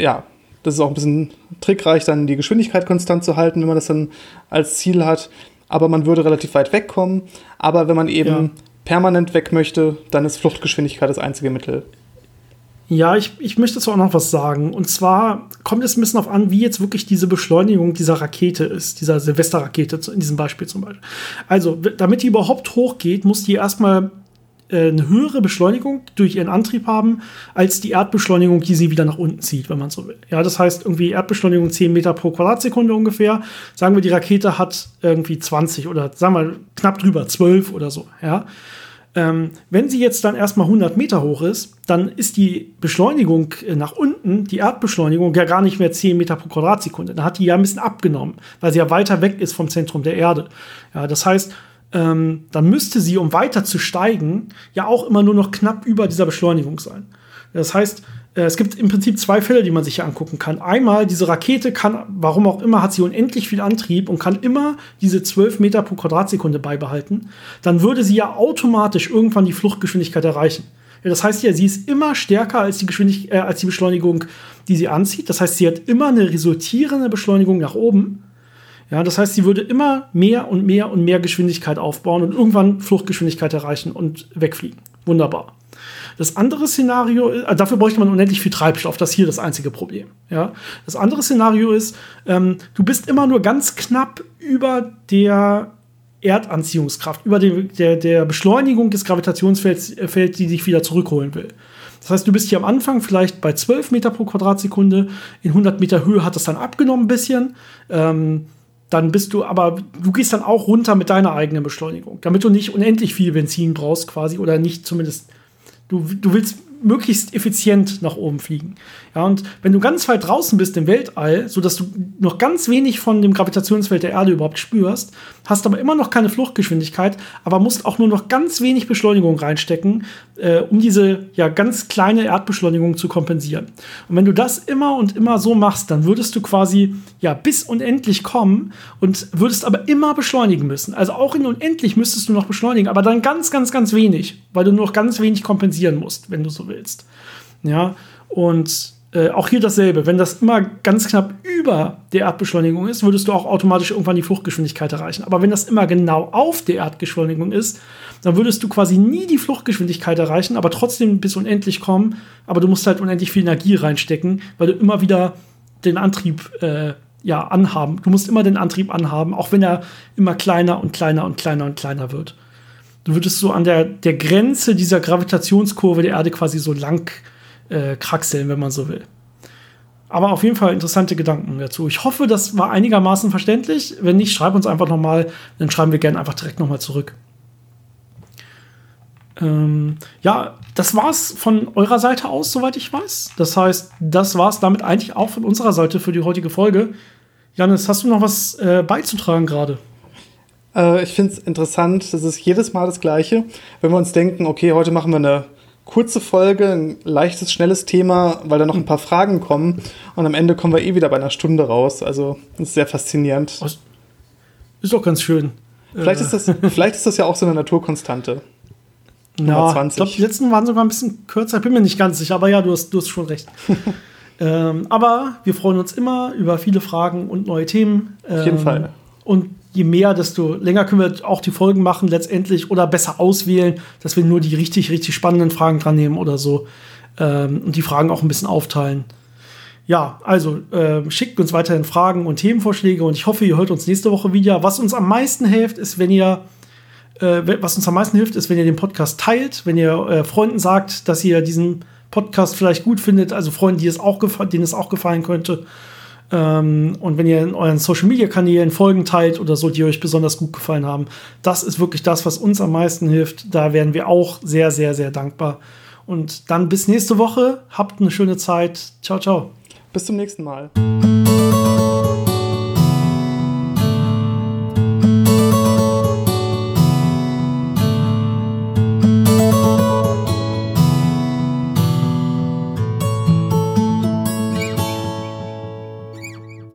ja, das ist auch ein bisschen trickreich, dann die Geschwindigkeit konstant zu halten, wenn man das dann als Ziel hat. Aber man würde relativ weit wegkommen. Aber wenn man eben ja permanent weg möchte, dann ist Fluchtgeschwindigkeit das einzige Mittel. Ja, ich, ich möchte dazu auch noch was sagen. Und zwar kommt es ein bisschen darauf an, wie jetzt wirklich diese Beschleunigung dieser Rakete ist, dieser Silvesterrakete in diesem Beispiel zum Beispiel. Also, damit die überhaupt hochgeht, muss die erstmal eine höhere Beschleunigung durch ihren Antrieb haben, als die Erdbeschleunigung, die sie wieder nach unten zieht, wenn man so will. Ja, das heißt irgendwie Erdbeschleunigung 10 Meter pro Quadratsekunde ungefähr. Sagen wir, die Rakete hat irgendwie 20 oder sagen wir knapp drüber, 12 oder so. Ja. Ähm, wenn sie jetzt dann erstmal 100 Meter hoch ist, dann ist die Beschleunigung äh, nach unten, die Erdbeschleunigung, ja gar nicht mehr 10 Meter pro Quadratsekunde. Dann hat die ja ein bisschen abgenommen, weil sie ja weiter weg ist vom Zentrum der Erde. Ja, das heißt, ähm, dann müsste sie, um weiter zu steigen, ja auch immer nur noch knapp über dieser Beschleunigung sein. Das heißt, äh, es gibt im Prinzip zwei Fälle, die man sich hier angucken kann. Einmal, diese Rakete kann, warum auch immer, hat sie unendlich viel Antrieb und kann immer diese 12 Meter pro Quadratsekunde beibehalten. Dann würde sie ja automatisch irgendwann die Fluchtgeschwindigkeit erreichen. Das heißt ja, sie ist immer stärker als die, Geschwindig äh, als die Beschleunigung, die sie anzieht. Das heißt, sie hat immer eine resultierende Beschleunigung nach oben. Ja, das heißt, sie würde immer mehr und mehr und mehr Geschwindigkeit aufbauen und irgendwann Fluchtgeschwindigkeit erreichen und wegfliegen. Wunderbar. Das andere Szenario, äh, dafür bräuchte man unendlich viel Treibstoff, das ist hier das einzige Problem. Ja? Das andere Szenario ist, ähm, du bist immer nur ganz knapp über der Erdanziehungskraft, über die, der, der Beschleunigung des Gravitationsfelds, äh, die dich wieder zurückholen will. Das heißt, du bist hier am Anfang vielleicht bei 12 Meter pro Quadratsekunde, in 100 Meter Höhe hat das dann abgenommen ein bisschen. Ähm, dann bist du aber, du gehst dann auch runter mit deiner eigenen Beschleunigung, damit du nicht unendlich viel Benzin brauchst quasi oder nicht zumindest Du, du willst möglichst effizient nach oben fliegen. Ja, und wenn du ganz weit draußen bist im Weltall, sodass du noch ganz wenig von dem Gravitationsfeld der Erde überhaupt spürst, hast aber immer noch keine Fluchtgeschwindigkeit, aber musst auch nur noch ganz wenig Beschleunigung reinstecken, äh, um diese ja ganz kleine Erdbeschleunigung zu kompensieren. Und wenn du das immer und immer so machst, dann würdest du quasi ja bis unendlich kommen und würdest aber immer beschleunigen müssen. Also auch in unendlich müsstest du noch beschleunigen, aber dann ganz, ganz, ganz wenig, weil du nur noch ganz wenig kompensieren musst, wenn du so willst. Ja, und äh, auch hier dasselbe. Wenn das immer ganz knapp über der Erdbeschleunigung ist, würdest du auch automatisch irgendwann die Fluchtgeschwindigkeit erreichen. Aber wenn das immer genau auf der Erdbeschleunigung ist, dann würdest du quasi nie die Fluchtgeschwindigkeit erreichen, aber trotzdem bis unendlich kommen. Aber du musst halt unendlich viel Energie reinstecken, weil du immer wieder den Antrieb äh, ja, anhaben. Du musst immer den Antrieb anhaben, auch wenn er immer kleiner und kleiner und kleiner und kleiner wird. Du würdest so an der, der Grenze dieser Gravitationskurve der Erde quasi so lang äh, kraxeln, wenn man so will. Aber auf jeden Fall interessante Gedanken dazu. Ich hoffe, das war einigermaßen verständlich. Wenn nicht, schreib uns einfach nochmal, dann schreiben wir gerne einfach direkt nochmal zurück. Ähm, ja, das war's von eurer Seite aus, soweit ich weiß. Das heißt, das war's damit eigentlich auch von unserer Seite für die heutige Folge. Janis, hast du noch was äh, beizutragen gerade? Äh, ich finde es interessant, das ist jedes Mal das Gleiche. Wenn wir uns denken, okay, heute machen wir eine kurze Folge, ein leichtes, schnelles Thema, weil da noch ein paar Fragen kommen. Und am Ende kommen wir eh wieder bei einer Stunde raus. Also das ist sehr faszinierend. Ist doch ganz schön. Vielleicht, äh. ist das, vielleicht ist das ja auch so eine Naturkonstante. Ja, ich glaube, die letzten waren sogar ein bisschen kürzer. Ich bin mir nicht ganz sicher, aber ja, du hast, du hast schon recht. ähm, aber wir freuen uns immer über viele Fragen und neue Themen. Ähm, Auf jeden ähm, Fall. Und je mehr, desto länger können wir auch die Folgen machen letztendlich oder besser auswählen, dass wir nur die richtig, richtig spannenden Fragen dran nehmen oder so ähm, und die Fragen auch ein bisschen aufteilen. Ja, also äh, schickt uns weiterhin Fragen und Themenvorschläge und ich hoffe, ihr hört uns nächste Woche wieder. Was uns am meisten hilft, ist, wenn ihr äh, was uns am meisten hilft, ist, wenn ihr den Podcast teilt, wenn ihr äh, Freunden sagt, dass ihr diesen Podcast vielleicht gut findet, also Freunden, die es auch denen es auch gefallen könnte. Ähm, und wenn ihr in euren Social Media Kanälen Folgen teilt oder so, die euch besonders gut gefallen haben, das ist wirklich das, was uns am meisten hilft. Da wären wir auch sehr, sehr, sehr dankbar. Und dann bis nächste Woche. Habt eine schöne Zeit. Ciao, ciao. Bis zum nächsten Mal.